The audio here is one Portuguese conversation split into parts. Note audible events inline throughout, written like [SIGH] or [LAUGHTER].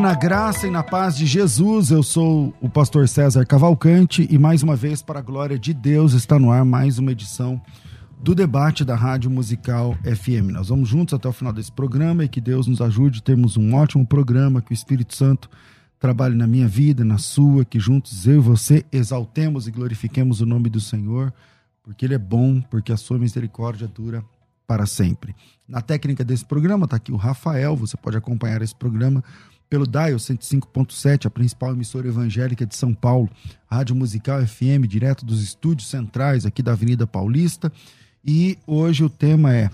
Na graça e na paz de Jesus. Eu sou o pastor César Cavalcante e mais uma vez, para a glória de Deus, está no ar mais uma edição do debate da Rádio Musical FM. Nós vamos juntos até o final desse programa e que Deus nos ajude a termos um ótimo programa, que o Espírito Santo trabalhe na minha vida, na sua, que juntos eu e você exaltemos e glorifiquemos o nome do Senhor, porque Ele é bom, porque a sua misericórdia dura para sempre. Na técnica desse programa está aqui o Rafael, você pode acompanhar esse programa pelo Dial 105.7, a principal emissora evangélica de São Paulo, Rádio Musical FM, direto dos estúdios centrais aqui da Avenida Paulista. E hoje o tema é: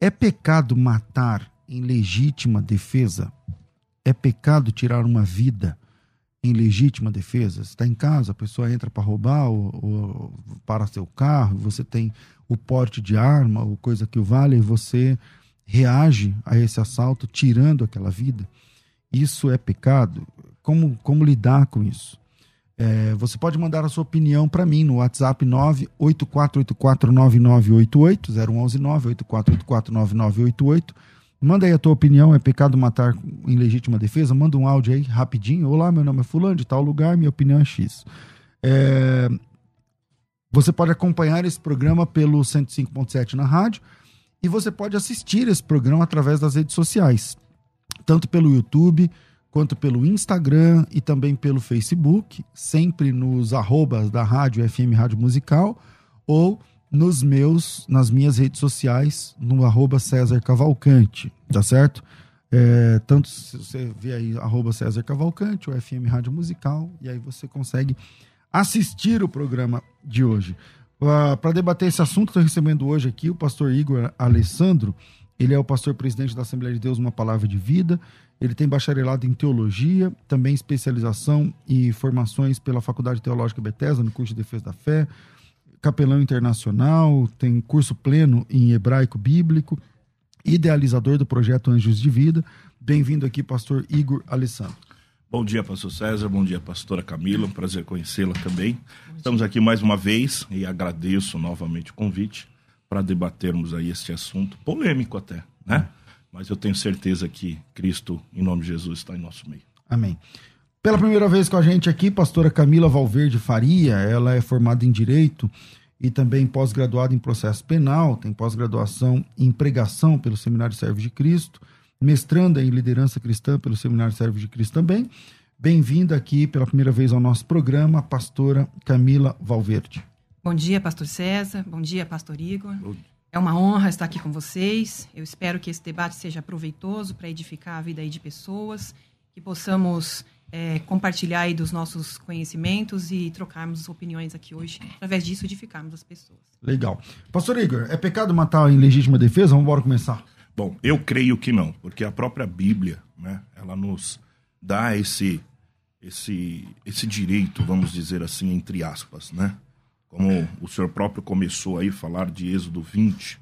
É pecado matar em legítima defesa? É pecado tirar uma vida em legítima defesa? Você está em casa, a pessoa entra para roubar ou, ou para seu carro, você tem o porte de arma ou coisa que o vale, e você reage a esse assalto tirando aquela vida, isso é pecado? Como, como lidar com isso? É, você pode mandar a sua opinião para mim no WhatsApp 984849988, 011-984849988. Manda aí a tua opinião, é pecado matar em legítima defesa? Manda um áudio aí rapidinho. Olá, meu nome é fulano, de tal lugar, minha opinião é X. É, você pode acompanhar esse programa pelo 105.7 na rádio e você pode assistir esse programa através das redes sociais, tanto pelo YouTube quanto pelo Instagram e também pelo Facebook, sempre nos arrobas da rádio FM Rádio Musical ou nos meus, nas minhas redes sociais, no arroba César Cavalcante, tá certo? É, tanto se você vê aí arroba César Cavalcante ou FM Rádio Musical, e aí você consegue assistir o programa de hoje. Uh, ah, Para debater esse assunto, estou recebendo hoje aqui o pastor Igor Alessandro. Ele é o pastor presidente da Assembleia de Deus, uma palavra de vida. Ele tem bacharelado em teologia, também especialização e formações pela Faculdade Teológica Bethesda, no curso de Defesa da Fé, capelão internacional, tem curso pleno em hebraico bíblico, idealizador do projeto Anjos de Vida. Bem-vindo aqui, pastor Igor Alessandro. Bom dia, pastor César. Bom dia, pastora Camila. Um prazer conhecê-la também. Estamos aqui mais uma vez e agradeço novamente o convite para debatermos aí este assunto, polêmico até, né? Mas eu tenho certeza que Cristo, em nome de Jesus, está em nosso meio. Amém. Pela primeira vez com a gente aqui, pastora Camila Valverde Faria, ela é formada em Direito e também pós-graduada em Processo Penal, tem pós-graduação em Pregação pelo Seminário Servo de Cristo, mestranda em liderança cristã pelo Seminário Servo de Cristo também. Bem-vinda aqui pela primeira vez ao nosso programa, pastora Camila Valverde. Bom dia, pastor César. Bom dia, pastor Igor. É uma honra estar aqui com vocês. Eu espero que esse debate seja proveitoso para edificar a vida aí de pessoas, que possamos é, compartilhar aí dos nossos conhecimentos e trocarmos opiniões aqui hoje. Através disso, edificarmos as pessoas. Legal. Pastor Igor, é pecado matar em legítima defesa? Vamos embora começar. Bom, eu creio que não, porque a própria Bíblia, né, ela nos dá esse esse esse direito, vamos dizer assim, entre aspas, né? Como o senhor próprio começou aí a falar de Êxodo 20,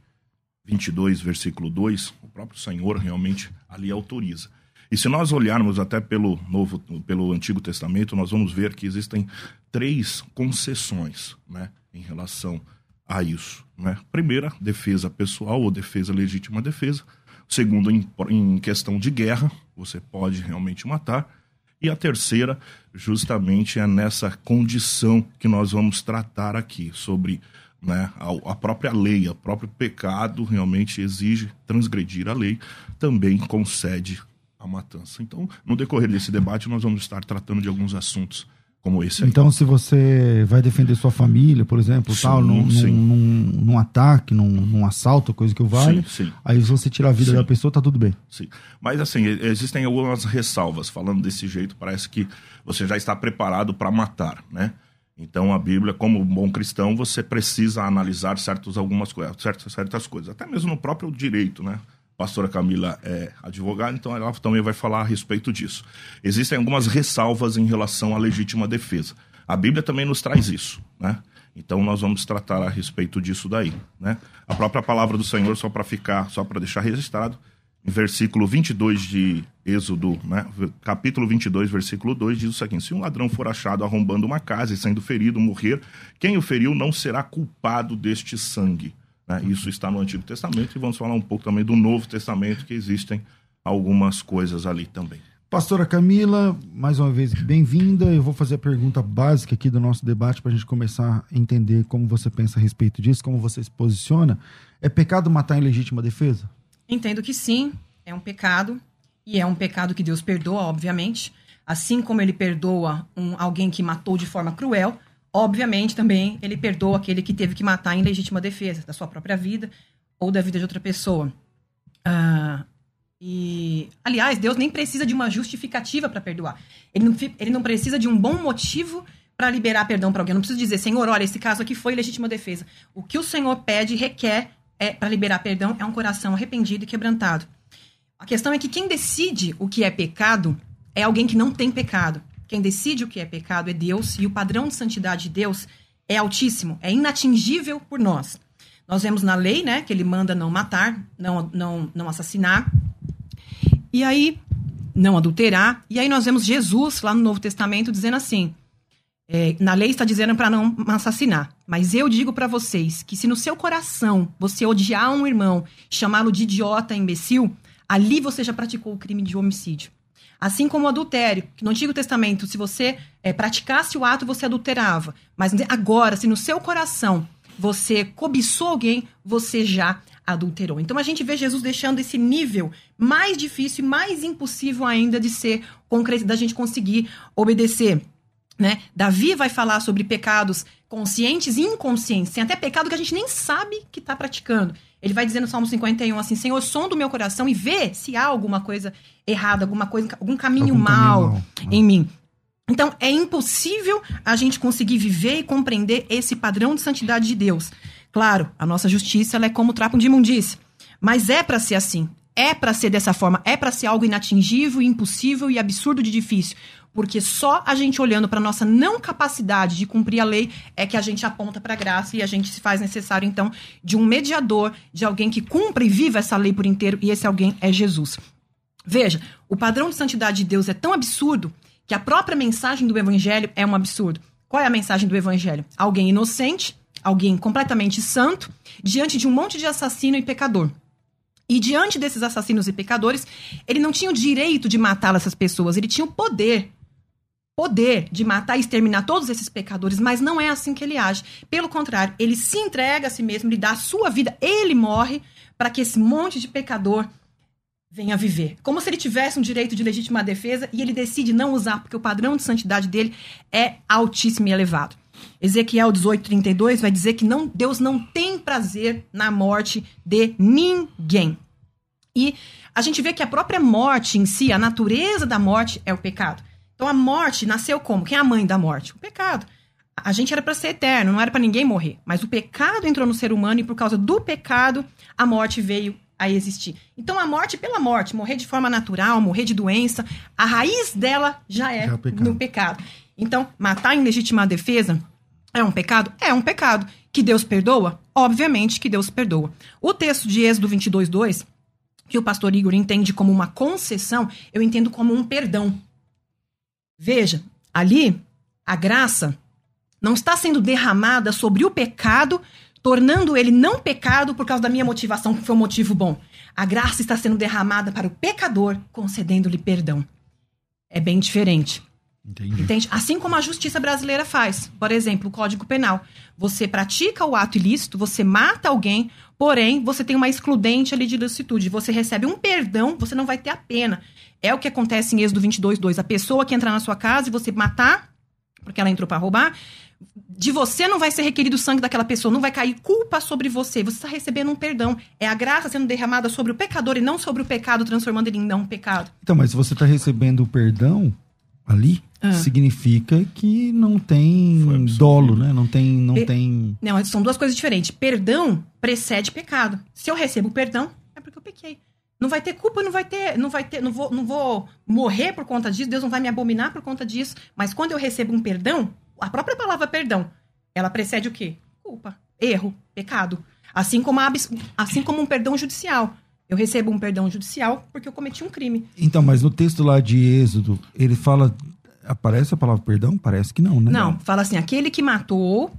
22, versículo 2, o próprio Senhor realmente ali autoriza. E se nós olharmos até pelo novo, pelo Antigo Testamento, nós vamos ver que existem três concessões, né, em relação a isso. Né? Primeira, defesa pessoal ou defesa legítima defesa. Segundo, em, em questão de guerra, você pode realmente matar. E a terceira, justamente, é nessa condição que nós vamos tratar aqui, sobre né, a, a, própria lei, o próprio pecado realmente exige transgredir a lei, também concede a matança. Então, no decorrer desse debate, nós vamos estar tratando de alguns assuntos como esse aí. Então, se você vai defender sua família, por exemplo, Sim, tal, num, num, num, num ataque, num, assalto, coisa que o vale, Sim, sim. aí se você tirar a vida da pessoa, tá tudo bem. Sim. Mas assim, existem algumas ressalvas. Falando desse jeito, parece que você já está preparado para matar, né? Então a Bíblia, como bom cristão, você precisa analisar certos, algumas coisas, certas, certas coisas, até mesmo no próprio direito, né? Pastora Camila é advogada, então ela também vai falar a respeito disso. Existem algumas ressalvas em relação à legítima defesa. A Bíblia também nos traz isso, né? Então nós vamos tratar a respeito disso daí, né? A própria palavra do Senhor, só para ficar, só para deixar registrado, em versículo 22 de Êxodo, né? capítulo 22, versículo 2, diz o seguinte: Se um ladrão for achado arrombando uma casa e sendo ferido, morrer, quem o feriu não será culpado deste sangue. Né? Isso está no Antigo Testamento e vamos falar um pouco também do Novo Testamento, que existem algumas coisas ali também. Pastora Camila, mais uma vez, bem-vinda. Eu vou fazer a pergunta básica aqui do nosso debate para a gente começar a entender como você pensa a respeito disso, como você se posiciona. É pecado matar em legítima defesa? Entendo que sim, é um pecado. E é um pecado que Deus perdoa, obviamente. Assim como ele perdoa um, alguém que matou de forma cruel, obviamente também ele perdoa aquele que teve que matar em legítima defesa da sua própria vida ou da vida de outra pessoa. Ah, e, aliás, Deus nem precisa de uma justificativa para perdoar. Ele não, ele não precisa de um bom motivo para liberar perdão para alguém. Não precisa dizer, Senhor, olha, esse caso aqui foi legítima defesa. O que o Senhor pede, requer é, para liberar perdão é um coração arrependido e quebrantado. A questão é que quem decide o que é pecado é alguém que não tem pecado. Quem decide o que é pecado é Deus e o padrão de santidade de Deus é altíssimo, é inatingível por nós. Nós vemos na lei, né, que ele manda não matar, não, não, não assassinar. E aí, não adulterar. E aí nós vemos Jesus lá no Novo Testamento dizendo assim: é, na lei está dizendo para não assassinar. Mas eu digo para vocês que se no seu coração você odiar um irmão, chamá-lo de idiota, imbecil, ali você já praticou o crime de homicídio. Assim como o adultério, que no Antigo Testamento, se você é, praticasse o ato, você adulterava. Mas agora, se no seu coração você cobiçou alguém, você já adulterou. Então a gente vê Jesus deixando esse nível mais difícil e mais impossível ainda de ser concreto, da gente conseguir obedecer. Né? Davi vai falar sobre pecados conscientes e inconscientes. Tem até pecado que a gente nem sabe que está praticando. Ele vai dizer no Salmo 51 assim: Senhor, som do meu coração e vê se há alguma coisa errada, alguma coisa, algum caminho Algum caminho mal mal. em mim. Então, é impossível a gente conseguir viver e compreender esse padrão de santidade de Deus. Claro, a nossa justiça ela é como trapo de imundícia. Mas é para ser assim. É para ser dessa forma. É para ser algo inatingível, impossível e absurdo de difícil. Porque só a gente olhando para nossa não capacidade de cumprir a lei é que a gente aponta para a graça e a gente se faz necessário, então, de um mediador, de alguém que cumpra e viva essa lei por inteiro, e esse alguém é Jesus. Veja, o padrão de santidade de Deus é tão absurdo que a própria mensagem do evangelho é um absurdo. Qual é a mensagem do evangelho? Alguém inocente, alguém completamente santo, diante de um monte de assassino e pecador. E diante desses assassinos e pecadores, ele não tinha o direito de matar essas pessoas, ele tinha o poder poder de matar e exterminar todos esses pecadores, mas não é assim que ele age. Pelo contrário, ele se entrega a si mesmo, ele dá a sua vida, ele morre para que esse monte de pecador venha viver. Como se ele tivesse um direito de legítima defesa e ele decide não usar, porque o padrão de santidade dele é altíssimo e elevado. Ezequiel 18:32 vai dizer que não, Deus não tem prazer na morte de ninguém. E a gente vê que a própria morte em si, a natureza da morte é o pecado. Então a morte nasceu como? Quem é a mãe da morte? O pecado. A gente era para ser eterno, não era para ninguém morrer. Mas o pecado entrou no ser humano e por causa do pecado a morte veio a existir. Então a morte pela morte, morrer de forma natural, morrer de doença, a raiz dela já é, Já é pecado. no pecado. Então matar em legítima defesa é um pecado? É um pecado. Que Deus perdoa? Obviamente que Deus perdoa. O texto de Êxodo 22, 2, que o pastor Igor entende como uma concessão, eu entendo como um perdão. Veja, ali a graça não está sendo derramada sobre o pecado, tornando ele não pecado por causa da minha motivação, que foi um motivo bom. A graça está sendo derramada para o pecador, concedendo-lhe perdão. É bem diferente. Entendi. Entende? Assim como a justiça brasileira faz. Por exemplo, o Código Penal. Você pratica o ato ilícito, você mata alguém, porém, você tem uma excludente ali de ilicitude. Você recebe um perdão, você não vai ter a pena. É o que acontece em Êxodo 22, 2. A pessoa que entrar na sua casa e você matar, porque ela entrou para roubar, de você não vai ser requerido o sangue daquela pessoa, não vai cair culpa sobre você. Você está recebendo um perdão. É a graça sendo derramada sobre o pecador e não sobre o pecado, transformando ele em não pecado. Então, mas se você está recebendo o perdão ali, ah. significa que não tem dolo, né? Não tem, não Pe tem. Não, são duas coisas diferentes. Perdão precede pecado. Se eu recebo perdão, é porque eu pequei. Não vai ter culpa, não vai ter, não vai ter, não vou, não vou morrer por conta disso. Deus não vai me abominar por conta disso. Mas quando eu recebo um perdão, a própria palavra perdão, ela precede o quê? Culpa, erro, pecado. Assim como, a, assim como um perdão judicial. Eu recebo um perdão judicial porque eu cometi um crime. Então, mas no texto lá de Êxodo, ele fala. Aparece a palavra perdão? Parece que não, né? Não, fala assim: aquele que matou.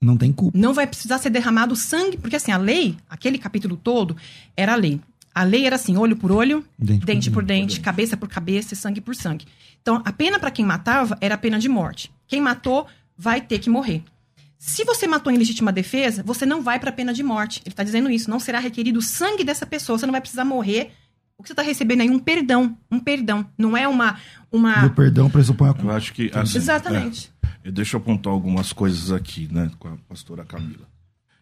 Não tem culpa. Não vai precisar ser derramado sangue, porque assim, a lei, aquele capítulo todo, era a lei. A lei era assim: olho por olho, dente, dente por, dente, por dente, cabeça por cabeça e sangue por sangue. Então, a pena para quem matava era a pena de morte. Quem matou vai ter que morrer. Se você matou em legítima defesa, você não vai para a pena de morte. Ele está dizendo isso. Não será requerido o sangue dessa pessoa. Você não vai precisar morrer. O que você está recebendo aí? Um perdão. Um perdão. Não é uma. uma... O perdão pressupõe a culpa. Eu acho que. Assim, Exatamente. É, deixa eu apontar algumas coisas aqui, né, com a pastora Camila.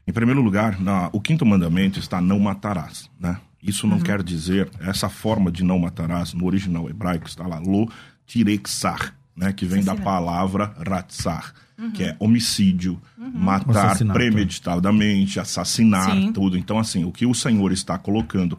Em primeiro lugar, na, o quinto mandamento está não matarás, né? Isso não uhum. quer dizer, essa forma de não matarás, no original hebraico está lá, lo tirexar, né? Que vem da palavra ratzar uhum. que é homicídio, uhum. matar premeditadamente, assassinar, Sim. tudo. Então, assim, o que o Senhor está colocando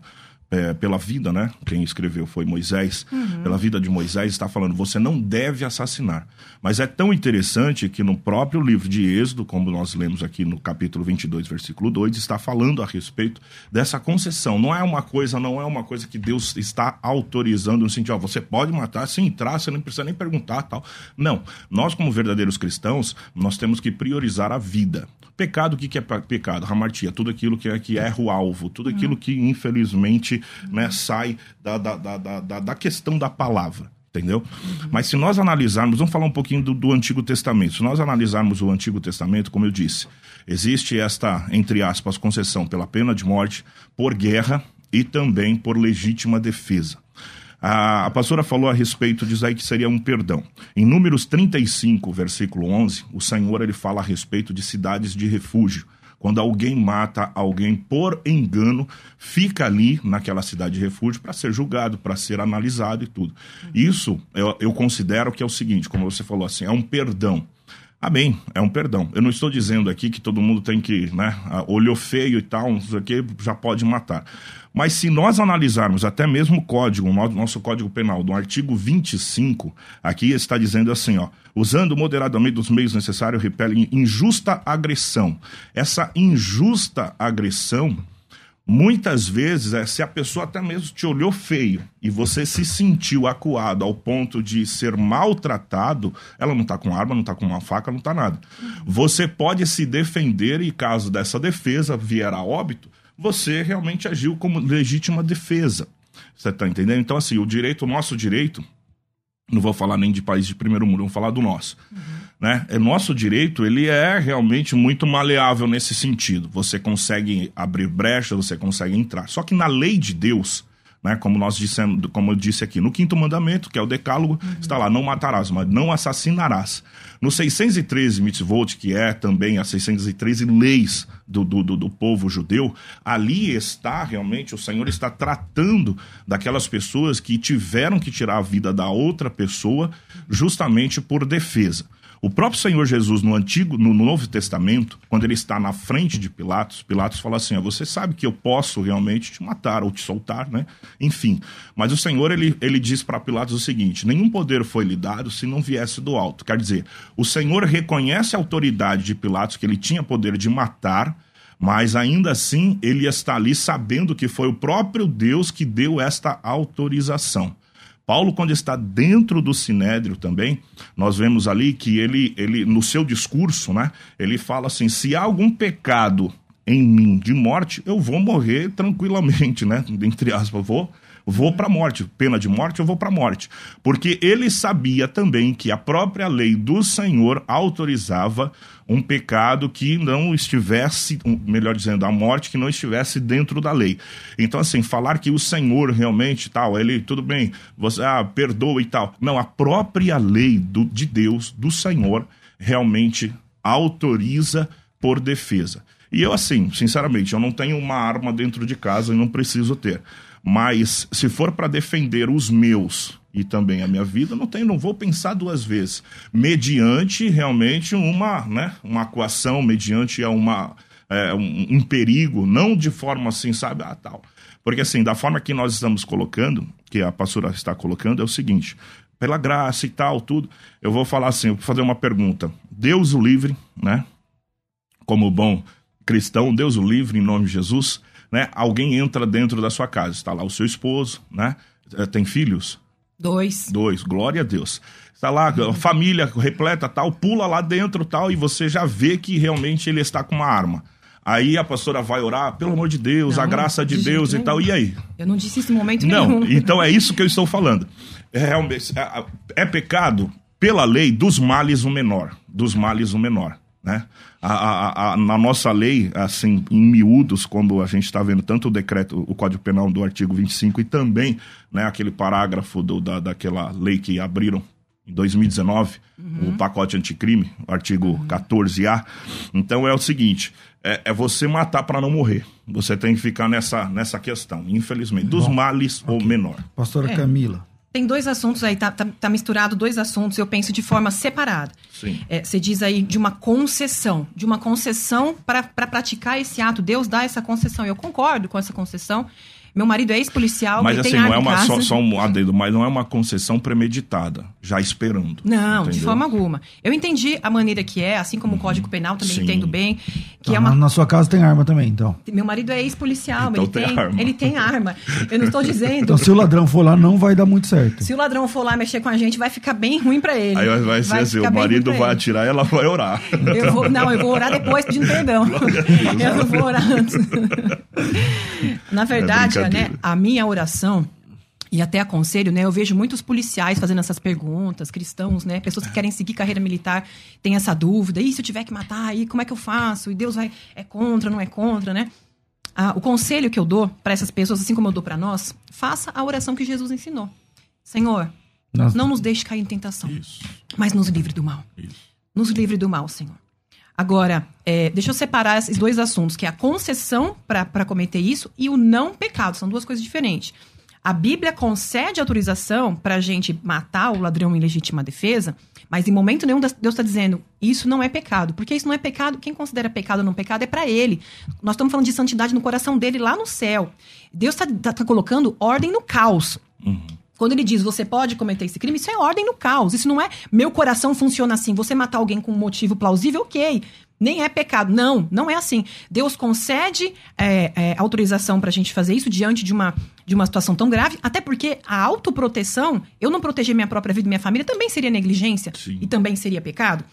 é, pela vida, né? Quem escreveu foi Moisés. Uhum. Pela vida de Moisés, está falando: você não deve assassinar. Mas é tão interessante que no próprio livro de Êxodo, como nós lemos aqui no capítulo 22, versículo 2, está falando a respeito dessa concessão. Não é uma coisa, não é uma coisa que Deus está autorizando no sentido, ó, você pode matar sem entrar, você não precisa nem perguntar tal. Não. Nós, como verdadeiros cristãos, nós temos que priorizar a vida. Pecado, o que é pecado? Ramartia, tudo aquilo que é que erra o alvo, tudo aquilo que, infelizmente, né, sai da, da, da, da, da questão da palavra entendeu? Mas se nós analisarmos, vamos falar um pouquinho do, do, Antigo Testamento. Se nós analisarmos o Antigo Testamento, como eu disse, existe esta, entre aspas, concessão pela pena de morte por guerra e também por legítima defesa. A, a pastora falou a respeito disso aí que seria um perdão. Em Números 35, versículo 11, o Senhor ele fala a respeito de cidades de refúgio. Quando alguém mata alguém por engano, fica ali naquela cidade de refúgio para ser julgado, para ser analisado e tudo. Isso eu, eu considero que é o seguinte, como você falou assim, é um perdão. Amém, é um perdão. Eu não estou dizendo aqui que todo mundo tem que, né, olhou feio e tal, não sei o que, já pode matar. Mas se nós analisarmos até mesmo o código, o nosso código penal, do artigo 25, aqui está dizendo assim, ó, usando moderadamente os meios necessários, repele injusta agressão. Essa injusta agressão, muitas vezes, é se a pessoa até mesmo te olhou feio e você se sentiu acuado ao ponto de ser maltratado, ela não está com arma, não está com uma faca, não está nada. Você pode se defender e caso dessa defesa vier a óbito, você realmente agiu como legítima defesa. Você está entendendo? Então, assim, o direito, o nosso direito, não vou falar nem de país de primeiro mundo, vou falar do nosso. Uhum. Né? É, nosso direito, ele é realmente muito maleável nesse sentido. Você consegue abrir brecha, você consegue entrar. Só que na lei de Deus, né, como nós dissemos, como eu disse aqui, no quinto mandamento, que é o decálogo, uhum. está lá, não matarás, mas não assassinarás. No 613 mitzvot, que é também as 613 leis do, do, do, povo judeu, ali está realmente, o Senhor está tratando daquelas pessoas que tiveram que tirar a vida da outra pessoa justamente por defesa. O próprio Senhor Jesus, no Antigo, no Novo Testamento, quando ele está na frente de Pilatos, Pilatos fala assim: Você sabe que eu posso realmente te matar ou te soltar, né? Enfim. Mas o Senhor, ele, ele diz para Pilatos o seguinte: Nenhum poder foi lhe dado se não viesse do alto. Quer dizer, o Senhor reconhece a autoridade de Pilatos, que ele tinha poder de matar, mas ainda assim ele está ali sabendo que foi o próprio Deus que deu esta autorização. Paulo, quando está dentro do sinédrio também, nós vemos ali que ele, ele no seu discurso, né, ele fala assim: se há algum pecado em mim de morte, eu vou morrer tranquilamente, né? [LAUGHS] Entre aspas, vou vou para a morte, pena de morte, eu vou para a morte. Porque ele sabia também que a própria lei do Senhor autorizava um pecado que não estivesse, melhor dizendo, a morte que não estivesse dentro da lei. Então, assim, falar que o Senhor realmente tal, ele, tudo bem, você ah, perdoa e tal. Não, a própria lei do, de Deus, do Senhor, realmente autoriza por defesa. E eu, assim, sinceramente, eu não tenho uma arma dentro de casa e não preciso ter. Mas se for para defender os meus e também a minha vida, não tem, não vou pensar duas vezes. Mediante realmente uma, né, uma coação, mediante uma, é, um, um, perigo, não de forma assim, sabe, ah, tal. Porque assim, da forma que nós estamos colocando, que a pastora está colocando, é o seguinte: pela graça e tal, tudo, eu vou falar assim, vou fazer uma pergunta. Deus o livre, né? Como bom cristão, Deus o livre, em nome de Jesus, né? Alguém entra dentro da sua casa, está lá o seu esposo, né? É, tem filhos? Dois. Dois, glória a Deus. Está lá, a família repleta, tal, pula lá dentro, tal, e você já vê que realmente ele está com uma arma. Aí a pastora vai orar, pelo amor de Deus, não, a graça de, de Deus e tal. E aí? Eu não disse isso em momento não, nenhum. Então é isso que eu estou falando. É, é, é pecado pela lei dos males o menor. Dos males o menor. Né? A, a, a, na nossa lei, assim, em miúdos, quando a gente está vendo tanto o decreto, o Código Penal do artigo 25 e também né, aquele parágrafo do, da, daquela lei que abriram em 2019, uhum. o pacote anticrime, o artigo uhum. 14A. Então é o seguinte: é, é você matar para não morrer. Você tem que ficar nessa, nessa questão, infelizmente, dos Bom, males okay. ou menor. Pastora é. Camila tem dois assuntos aí, tá, tá, tá, misturado dois assuntos, eu penso de forma separada. Sim. É, você diz aí de uma concessão, de uma concessão para pra praticar esse ato. Deus dá essa concessão. Eu concordo com essa concessão. Meu marido é ex-policial, mas assim, não é uma só, só, um adendo, mas não é uma concessão premeditada, já esperando. Não, entendeu? de forma alguma. Eu entendi a maneira que é, assim como uhum. o Código Penal também Sim. entendo bem, que tá, é uma Na sua casa tem arma também, então. Meu marido é ex-policial, então ele tem, tem arma. ele tem arma. Eu não estou [LAUGHS] dizendo. Então se o ladrão for lá não vai dar muito certo. Se o ladrão for lá mexer com a gente, vai ficar bem ruim para ele. Aí vai ser vai assim, o marido vai atirar e ela vai orar. Eu vou, não, eu vou orar depois pedindo perdão. [LAUGHS] Eu não vou orar antes. [LAUGHS] Na verdade, é né, a minha oração e até aconselho, né? Eu vejo muitos policiais fazendo essas perguntas, cristãos, né? Pessoas que querem seguir carreira militar têm essa dúvida. E se eu tiver que matar, aí como é que eu faço? E Deus vai é contra, não é contra, né? Ah, o conselho que eu dou para essas pessoas, assim como eu dou para nós, faça a oração que Jesus ensinou. Senhor, Nossa. não nos deixe cair em tentação, Isso. mas nos livre do mal. Isso. Nos livre do mal, Senhor. Agora, é, deixa eu separar esses dois assuntos, que é a concessão para cometer isso e o não pecado. São duas coisas diferentes. A Bíblia concede autorização para a gente matar o ladrão em legítima defesa, mas em momento nenhum Deus está dizendo isso não é pecado. Porque isso não é pecado, quem considera pecado ou não pecado é para ele. Nós estamos falando de santidade no coração dele lá no céu. Deus está tá, tá colocando ordem no caos. Uhum. Quando ele diz você pode cometer esse crime, isso é ordem no caos. Isso não é meu coração funciona assim. Você matar alguém com um motivo plausível, ok. Nem é pecado. Não, não é assim. Deus concede é, é, autorização para a gente fazer isso diante de uma, de uma situação tão grave, até porque a autoproteção, eu não proteger minha própria vida e minha família, também seria negligência Sim. e também seria pecado.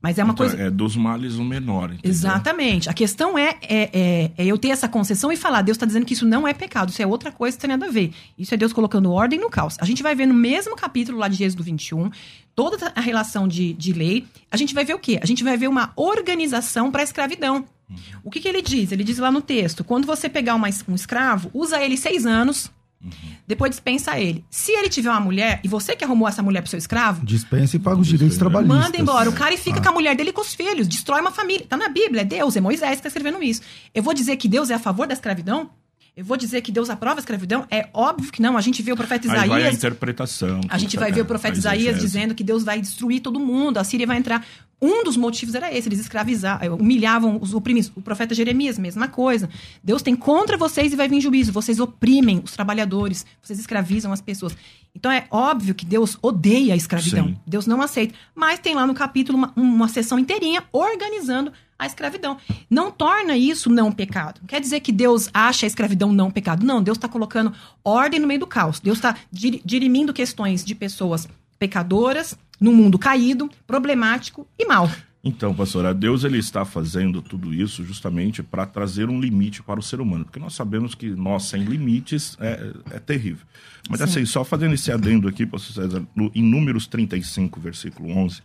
Mas é uma então, coisa. É dos males o menor. Entendeu? Exatamente. A questão é, é, é, é, eu ter essa concessão e falar, Deus está dizendo que isso não é pecado, isso é outra coisa que tem nada a ver. Isso é Deus colocando ordem no caos. A gente vai ver no mesmo capítulo lá de Êxodo 21, toda a relação de, de lei. A gente vai ver o quê? A gente vai ver uma organização para a escravidão. Uhum. O que, que ele diz? Ele diz lá no texto: quando você pegar uma, um escravo, usa ele seis anos Uhum. Depois dispensa ele. Se ele tiver uma mulher e você que arrumou essa mulher pro seu escravo. Dispensa e paga os direitos trabalhistas. Manda embora. O cara e fica ah. com a mulher dele e com os filhos. Destrói uma família. Tá na Bíblia. É Deus, é Moisés que tá escrevendo isso. Eu vou dizer que Deus é a favor da escravidão? Eu vou dizer que Deus aprova a escravidão? É óbvio que não. A gente vê o profeta Isaías. Aí vai a interpretação. A gente vai ver o profeta Isaías dizendo que Deus vai destruir todo mundo. A Síria vai entrar. Um dos motivos era esse, eles escravizavam, eh, humilhavam os oprimidos. O profeta Jeremias, mesma coisa. Deus tem contra vocês e vai vir juízo. Vocês oprimem os trabalhadores, vocês escravizam as pessoas. Então é óbvio que Deus odeia a escravidão. Sim. Deus não aceita. Mas tem lá no capítulo uma, uma sessão inteirinha organizando a escravidão. Não torna isso não pecado. Não quer dizer que Deus acha a escravidão não pecado. Não, Deus está colocando ordem no meio do caos. Deus está dirimindo questões de pessoas pecadoras, num mundo caído, problemático e mal. Então, pastora, Deus ele está fazendo tudo isso justamente para trazer um limite para o ser humano, porque nós sabemos que nós sem limites é, é terrível. Mas Sim. assim, só fazendo esse adendo aqui, pastor César, no, em Números 35, versículo 11,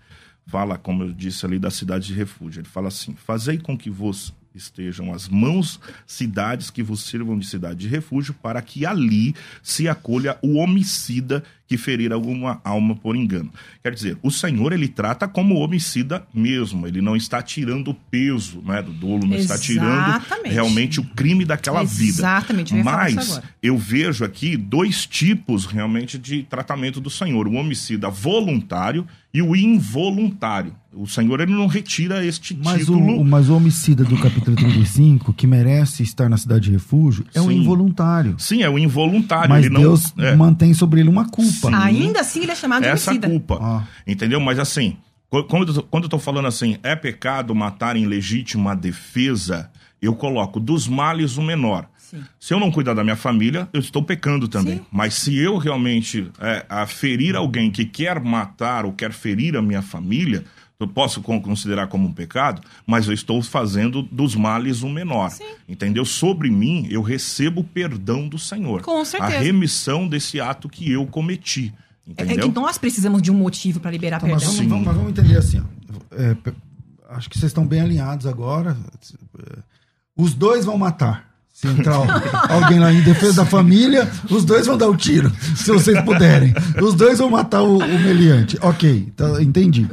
fala, como eu disse ali, da cidade de refúgio. Ele fala assim: Fazei com que vos estejam as mãos cidades que vos sirvam de cidade de refúgio, para que ali se acolha o homicida que ferir alguma alma por engano. Quer dizer, o Senhor ele trata como homicida mesmo, ele não está tirando o peso né, do dolo, não Exatamente. está tirando realmente o crime daquela Exatamente. vida. Exatamente, Mas eu vejo aqui dois tipos realmente de tratamento do Senhor: o homicida voluntário e o involuntário. O Senhor ele não retira este mas título. O, mas o homicida do capítulo 35, que merece estar na cidade de refúgio, é Sim. o involuntário. Sim, é o involuntário. Mas ele Deus não, é... mantém sobre ele uma culpa. Sim. Ainda assim ele é chamado de Essa homicida. culpa. Ah. Entendeu? Mas assim, quando, quando eu tô falando assim, é pecado matar em legítima defesa, eu coloco dos males o menor. Sim. Se eu não cuidar da minha família, eu estou pecando também. Sim. Mas se eu realmente é, a ferir alguém que quer matar ou quer ferir a minha família, eu posso considerar como um pecado, mas eu estou fazendo dos males o menor. Sim. Entendeu? Sobre mim, eu recebo o perdão do Senhor. Com certeza. A remissão desse ato que eu cometi. Entendeu? É que nós precisamos de um motivo para liberar então, perdão. Mas vamos, mas vamos, entender assim. Ó. É, acho que vocês estão bem alinhados agora. Os dois vão matar. Se entrar [LAUGHS] alguém lá em defesa da família, os dois vão dar o um tiro, se vocês puderem. Os dois vão matar o, o meliante. Ok, tá, entendi.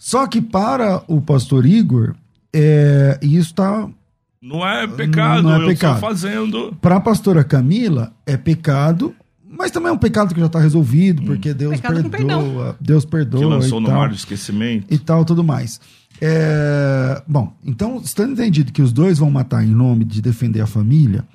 Só que para o pastor Igor, é, isso está. Não é pecado, não é pecado. fazendo. Para a pastora Camila, é pecado, mas também é um pecado que já está resolvido, porque hum. Deus pecado perdoa. Deus perdoa. Que lançou no tal, mar do esquecimento. E tal, tudo mais. É, bom, então, estando entendido que os dois vão matar em nome de defender a família,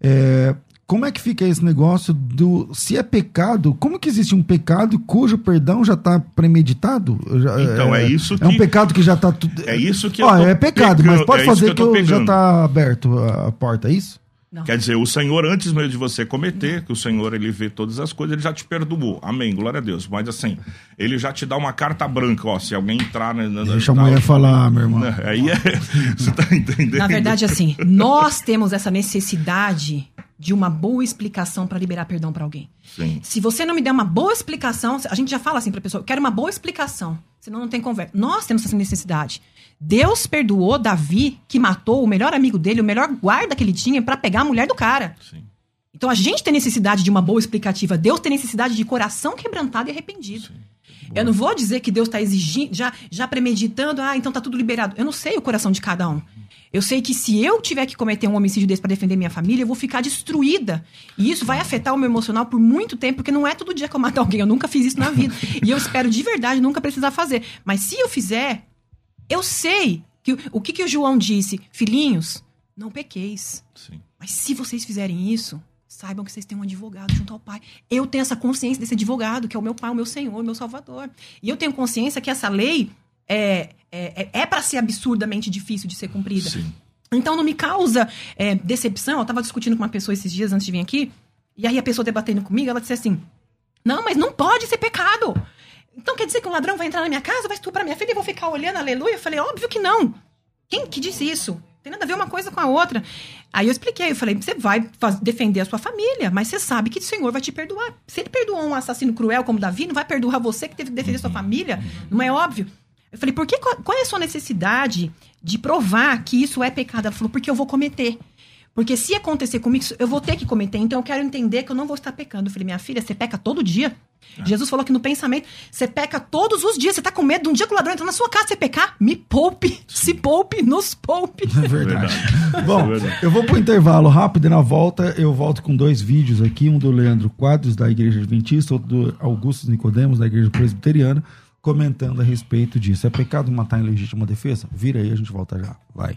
é, como é que fica esse negócio do se é pecado? Como que existe um pecado cujo perdão já está premeditado? Já, então é, é, isso que é um pecado que já está tudo. É isso que Ó, é pecado, pegando, mas pode é fazer que, que já está aberto a porta, é isso? Não. Quer dizer, o Senhor, antes mesmo de você cometer, que o Senhor ele vê todas as coisas, ele já te perdoou. Amém, glória a Deus. Mas assim, ele já te dá uma carta branca, ó. Se alguém entrar. Na, na, Deixa na, a mulher falar, meu irmão. Aí é. [LAUGHS] Você tá entendendo? Na verdade, assim, nós temos essa necessidade de uma boa explicação para liberar perdão para alguém. Sim. Se você não me der uma boa explicação, a gente já fala assim para a pessoa, eu quero uma boa explicação, senão não tem conversa. Nós temos essa necessidade. Deus perdoou Davi, que matou o melhor amigo dele, o melhor guarda que ele tinha para pegar a mulher do cara. Sim. Então a gente tem necessidade de uma boa explicativa. Deus tem necessidade de coração quebrantado e arrependido. Sim. Eu não vou dizer que Deus está exigindo, já, já premeditando, ah, então tá tudo liberado. Eu não sei o coração de cada um. Eu sei que se eu tiver que cometer um homicídio desse para defender minha família, eu vou ficar destruída. E isso vai afetar o meu emocional por muito tempo, porque não é todo dia que eu mato [LAUGHS] alguém. Eu nunca fiz isso na vida. e eu espero de verdade nunca precisar fazer. Mas se eu fizer, eu sei que o que, que o João disse, filhinhos, não pequeis. Sim. Mas se vocês fizerem isso, saibam que vocês têm um advogado junto ao Pai. Eu tenho essa consciência desse advogado, que é o meu Pai, o meu Senhor, o meu Salvador. E eu tenho consciência que essa lei é, é, é, é para ser absurdamente difícil de ser cumprida. Sim. Então não me causa é, decepção. Eu estava discutindo com uma pessoa esses dias antes de vir aqui, e aí a pessoa debatendo comigo, ela disse assim: Não, mas não pode ser pecado. Então quer dizer que um ladrão vai entrar na minha casa, vai estuprar minha filha e vou ficar olhando, aleluia? Eu falei: Óbvio que não. Quem que disse isso? Tem nada a ver uma coisa com a outra. Aí eu expliquei, eu falei, você vai defender a sua família, mas você sabe que o Senhor vai te perdoar. Se ele perdoou um assassino cruel como Davi, não vai perdoar você que teve que defender sua família? Não é óbvio? Eu falei, por que, qual é a sua necessidade de provar que isso é pecado? Ela falou, porque eu vou cometer. Porque se acontecer comigo, eu vou ter que cometer. Então eu quero entender que eu não vou estar pecando. Eu falei, minha filha, você peca todo dia. Ah. Jesus falou que no pensamento, você peca todos os dias. Você tá com medo de um dia que o ladrão entrar na sua casa, você pecar? Me poupe, se poupe, nos poupe. É verdade. Bom, é verdade. eu vou pro intervalo rápido e na volta eu volto com dois vídeos aqui. Um do Leandro Quadros, da Igreja Adventista, outro do Augusto Nicodemos, da Igreja Presbiteriana comentando a respeito disso. É pecado matar em legítima defesa? Vira aí, a gente volta já. Vai.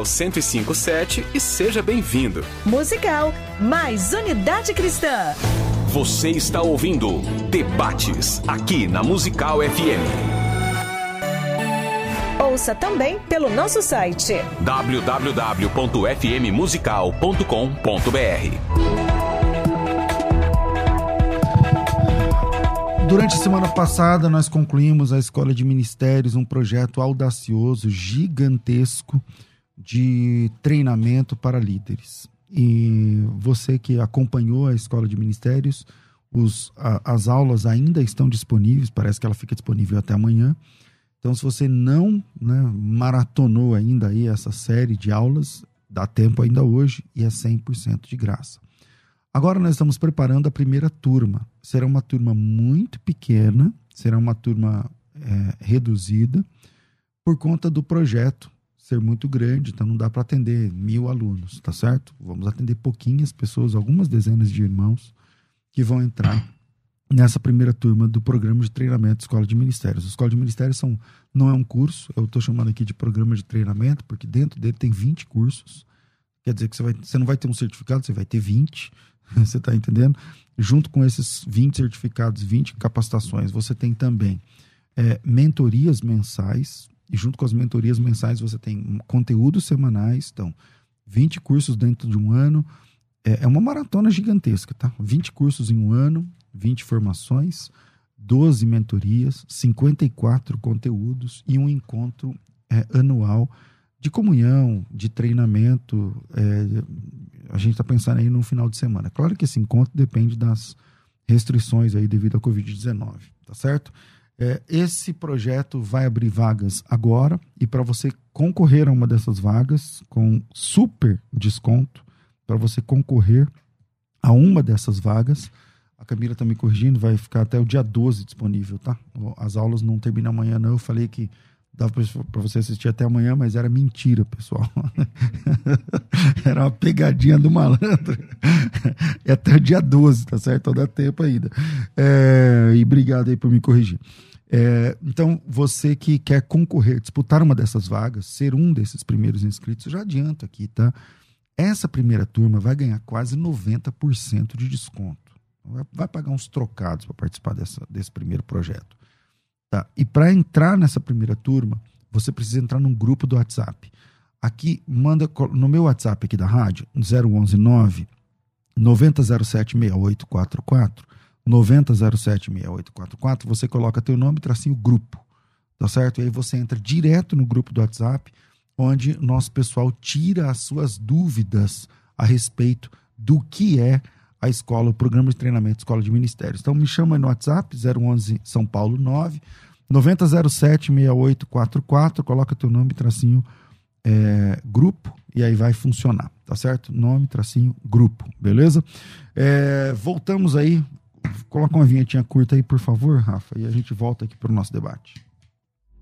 Musical 1057 e seja bem-vindo. Musical mais Unidade Cristã. Você está ouvindo Debates aqui na Musical FM. Ouça também pelo nosso site www.fmmusical.com.br. Durante a semana passada, nós concluímos a Escola de Ministérios, um projeto audacioso, gigantesco de treinamento para líderes. E você que acompanhou a Escola de Ministérios, os, a, as aulas ainda estão disponíveis, parece que ela fica disponível até amanhã. Então, se você não né, maratonou ainda aí essa série de aulas, dá tempo ainda hoje e é 100% de graça. Agora nós estamos preparando a primeira turma. Será uma turma muito pequena, será uma turma é, reduzida, por conta do projeto ser muito grande, então não dá para atender mil alunos, tá certo? Vamos atender pouquinhas pessoas, algumas dezenas de irmãos que vão entrar nessa primeira turma do programa de treinamento Escola de Ministérios. Escola de Ministérios são, não é um curso, eu estou chamando aqui de programa de treinamento, porque dentro dele tem 20 cursos. Quer dizer que você, vai, você não vai ter um certificado, você vai ter 20. [LAUGHS] Você está entendendo? Junto com esses 20 certificados, 20 capacitações, você tem também é, mentorias mensais, e junto com as mentorias mensais você tem conteúdos semanais, então 20 cursos dentro de um ano. É, é uma maratona gigantesca, tá? 20 cursos em um ano, 20 formações, 12 mentorias, 54 conteúdos e um encontro é, anual de comunhão, de treinamento. É, a gente está pensando aí no final de semana. Claro que esse encontro depende das restrições aí devido à Covid-19, tá certo? É, esse projeto vai abrir vagas agora e para você concorrer a uma dessas vagas com super desconto, para você concorrer a uma dessas vagas, a Camila está me corrigindo, vai ficar até o dia 12 disponível, tá? As aulas não terminam amanhã, não. Eu falei que dava para você assistir até amanhã, mas era mentira, pessoal. [LAUGHS] era uma pegadinha do malandro. é até o dia 12, tá certo? Então dá tempo ainda. É, e obrigado aí por me corrigir. É, então, você que quer concorrer, disputar uma dessas vagas, ser um desses primeiros inscritos, já adianta aqui, tá? Essa primeira turma vai ganhar quase 90% de desconto. Vai, vai, pagar uns trocados para participar dessa, desse primeiro projeto. Tá? E para entrar nessa primeira turma, você precisa entrar num grupo do WhatsApp. Aqui, manda no meu WhatsApp aqui da rádio, 0119 9007 6844 90076844, você coloca teu nome, tracinho grupo, tá certo? E aí você entra direto no grupo do WhatsApp, onde nosso pessoal tira as suas dúvidas a respeito do que é a escola, o programa de treinamento Escola de Ministérios. Então me chama no WhatsApp 011 São Paulo 9 9007 6844, coloca teu nome, tracinho é, grupo e aí vai funcionar, tá certo? Nome, tracinho, grupo, beleza? É, voltamos aí Coloca uma vinhetinha curta aí, por favor, Rafa, e a gente volta aqui para o nosso debate.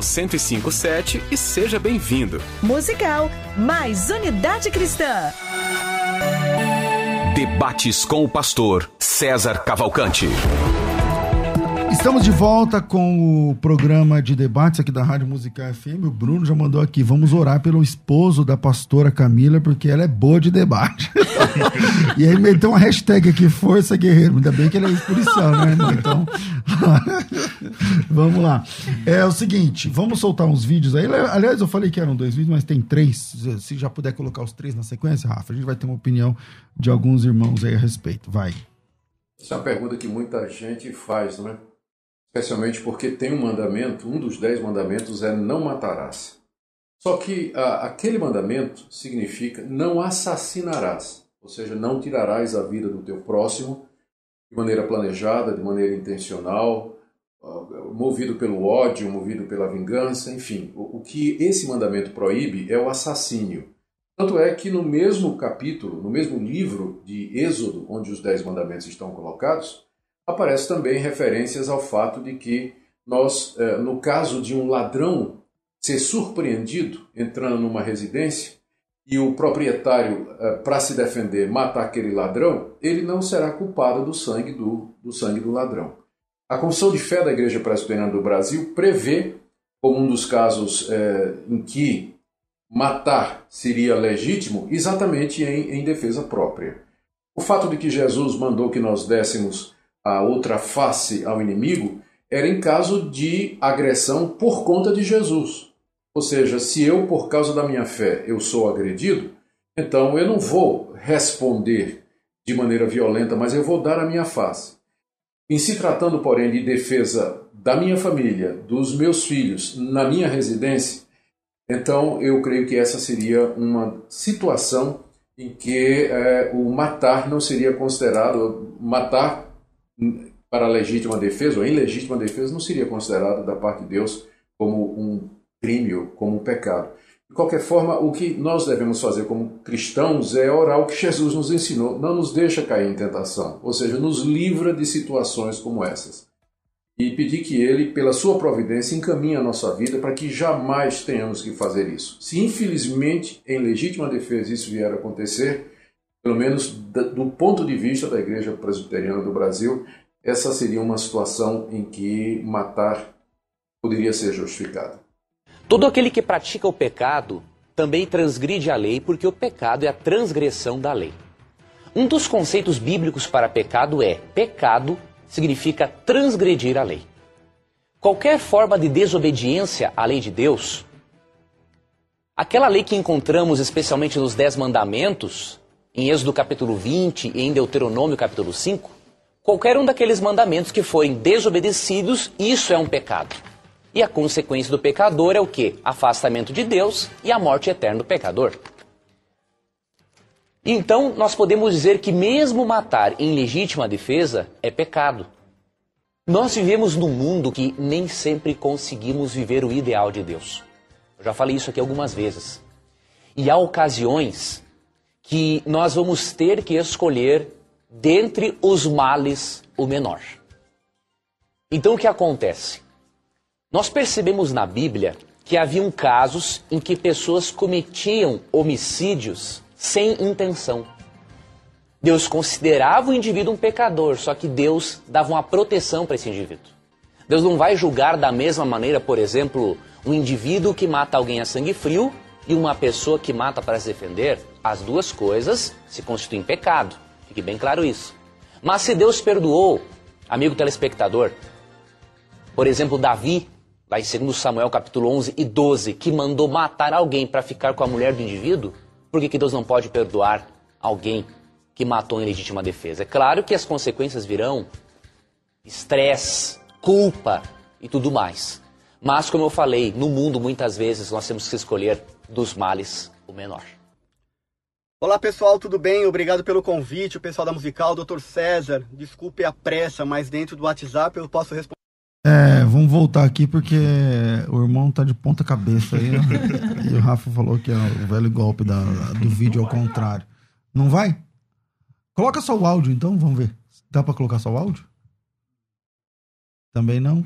1057 e seja bem-vindo. Musical mais Unidade Cristã. Debates com o pastor César Cavalcante. Estamos de volta com o programa de debates aqui da Rádio Musical FM. O Bruno já mandou aqui, vamos orar pelo esposo da pastora Camila, porque ela é boa de debate. [LAUGHS] e aí meteu uma hashtag aqui, Força Guerreiro. Ainda bem que ele é policial, né? Então, [LAUGHS] vamos lá. É o seguinte, vamos soltar uns vídeos aí. Aliás, eu falei que eram dois vídeos, mas tem três. Se já puder colocar os três na sequência, Rafa, a gente vai ter uma opinião de alguns irmãos aí a respeito. Vai. Essa é uma pergunta que muita gente faz, não é? Especialmente porque tem um mandamento, um dos dez mandamentos é não matarás. Só que a, aquele mandamento significa não assassinarás, ou seja, não tirarás a vida do teu próximo de maneira planejada, de maneira intencional, movido pelo ódio, movido pela vingança, enfim. O, o que esse mandamento proíbe é o assassínio. Tanto é que no mesmo capítulo, no mesmo livro de Êxodo, onde os Dez Mandamentos estão colocados, aparece também referências ao fato de que nós, eh, no caso de um ladrão ser surpreendido entrando numa residência e o proprietário, eh, para se defender, matar aquele ladrão, ele não será culpado do sangue do, do sangue do ladrão. A Confissão de Fé da Igreja Presbiteriana do Brasil prevê, como um dos casos eh, em que matar seria legítimo exatamente em, em defesa própria. O fato de que Jesus mandou que nós dessemos a outra face ao inimigo era em caso de agressão por conta de Jesus. Ou seja, se eu, por causa da minha fé, eu sou agredido, então eu não vou responder de maneira violenta, mas eu vou dar a minha face. Em se tratando, porém, de defesa da minha família, dos meus filhos, na minha residência, então, eu creio que essa seria uma situação em que é, o matar não seria considerado, matar para legítima defesa ou em legítima defesa não seria considerado da parte de Deus como um crime ou como um pecado. De qualquer forma, o que nós devemos fazer como cristãos é orar o que Jesus nos ensinou, não nos deixa cair em tentação, ou seja, nos livra de situações como essas e pedir que Ele, pela sua providência, encaminhe a nossa vida para que jamais tenhamos que fazer isso. Se infelizmente, em legítima defesa, isso vier a acontecer, pelo menos do ponto de vista da Igreja Presbiteriana do Brasil, essa seria uma situação em que matar poderia ser justificado. Todo aquele que pratica o pecado também transgride a lei, porque o pecado é a transgressão da lei. Um dos conceitos bíblicos para pecado é pecado significa transgredir a lei. Qualquer forma de desobediência à lei de Deus, aquela lei que encontramos especialmente nos Dez Mandamentos, em Êxodo capítulo 20 e em Deuteronômio capítulo 5, qualquer um daqueles mandamentos que forem desobedecidos, isso é um pecado. E a consequência do pecador é o que? Afastamento de Deus e a morte eterna do pecador. Então, nós podemos dizer que mesmo matar em legítima defesa é pecado. Nós vivemos num mundo que nem sempre conseguimos viver o ideal de Deus. Eu já falei isso aqui algumas vezes. E há ocasiões que nós vamos ter que escolher dentre os males o menor. Então o que acontece? Nós percebemos na Bíblia que haviam casos em que pessoas cometiam homicídios sem intenção. Deus considerava o indivíduo um pecador, só que Deus dava uma proteção para esse indivíduo. Deus não vai julgar da mesma maneira, por exemplo, um indivíduo que mata alguém a sangue frio e uma pessoa que mata para se defender. As duas coisas se constituem pecado. Fique bem claro isso. Mas se Deus perdoou, amigo telespectador, por exemplo, Davi, lá em 2 Samuel capítulo 11 e 12, que mandou matar alguém para ficar com a mulher do indivíduo, por que, que Deus não pode perdoar alguém que matou em legítima defesa? É claro que as consequências virão estresse, culpa e tudo mais. Mas, como eu falei, no mundo muitas vezes nós temos que escolher dos males o menor. Olá pessoal, tudo bem? Obrigado pelo convite, o pessoal da Musical, Dr. César. Desculpe a pressa, mas dentro do WhatsApp eu posso responder. É, vamos voltar aqui porque o irmão tá de ponta cabeça aí. Né? [LAUGHS] e o Rafa falou que é o velho golpe da, do vídeo ao contrário. Não vai? Coloca só o áudio então, vamos ver. Dá para colocar só o áudio? Também não?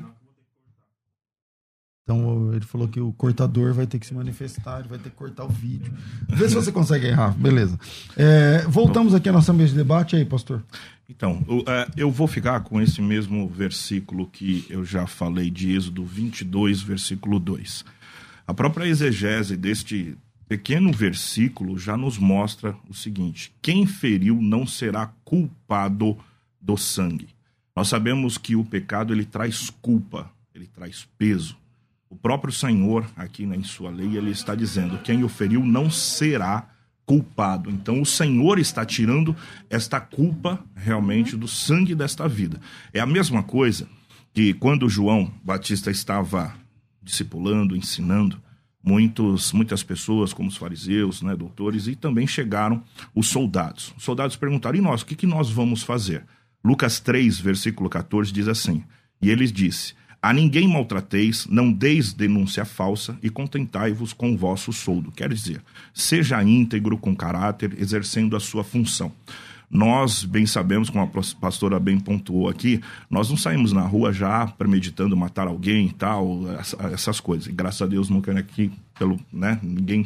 Então ele falou que o cortador vai ter que se manifestar, ele vai ter que cortar o vídeo. Vê se você consegue errar, beleza. É, voltamos aqui à nossa mesa de debate aí, pastor. Então, é, eu vou ficar com esse mesmo versículo que eu já falei de Êxodo 22, versículo 2. A própria exegese deste pequeno versículo já nos mostra o seguinte: quem feriu não será culpado do sangue. Nós sabemos que o pecado ele traz culpa, ele traz peso. O próprio Senhor, aqui em sua lei, ele está dizendo: quem o feriu não será culpado. Então o Senhor está tirando esta culpa realmente do sangue desta vida. É a mesma coisa que quando João Batista estava discipulando, ensinando, muitos, muitas pessoas, como os fariseus, né, doutores, e também chegaram os soldados. Os soldados perguntaram: e nós, o que, que nós vamos fazer? Lucas 3, versículo 14 diz assim: E eles disse: A ninguém maltrateis, não deis denúncia falsa e contentai-vos com o vosso soldo. Quer dizer, seja íntegro, com caráter, exercendo a sua função. Nós bem sabemos, como a pastora bem pontuou aqui, nós não saímos na rua já premeditando matar alguém e tal, essas coisas. E graças a Deus nunca aqui, pelo, né, ninguém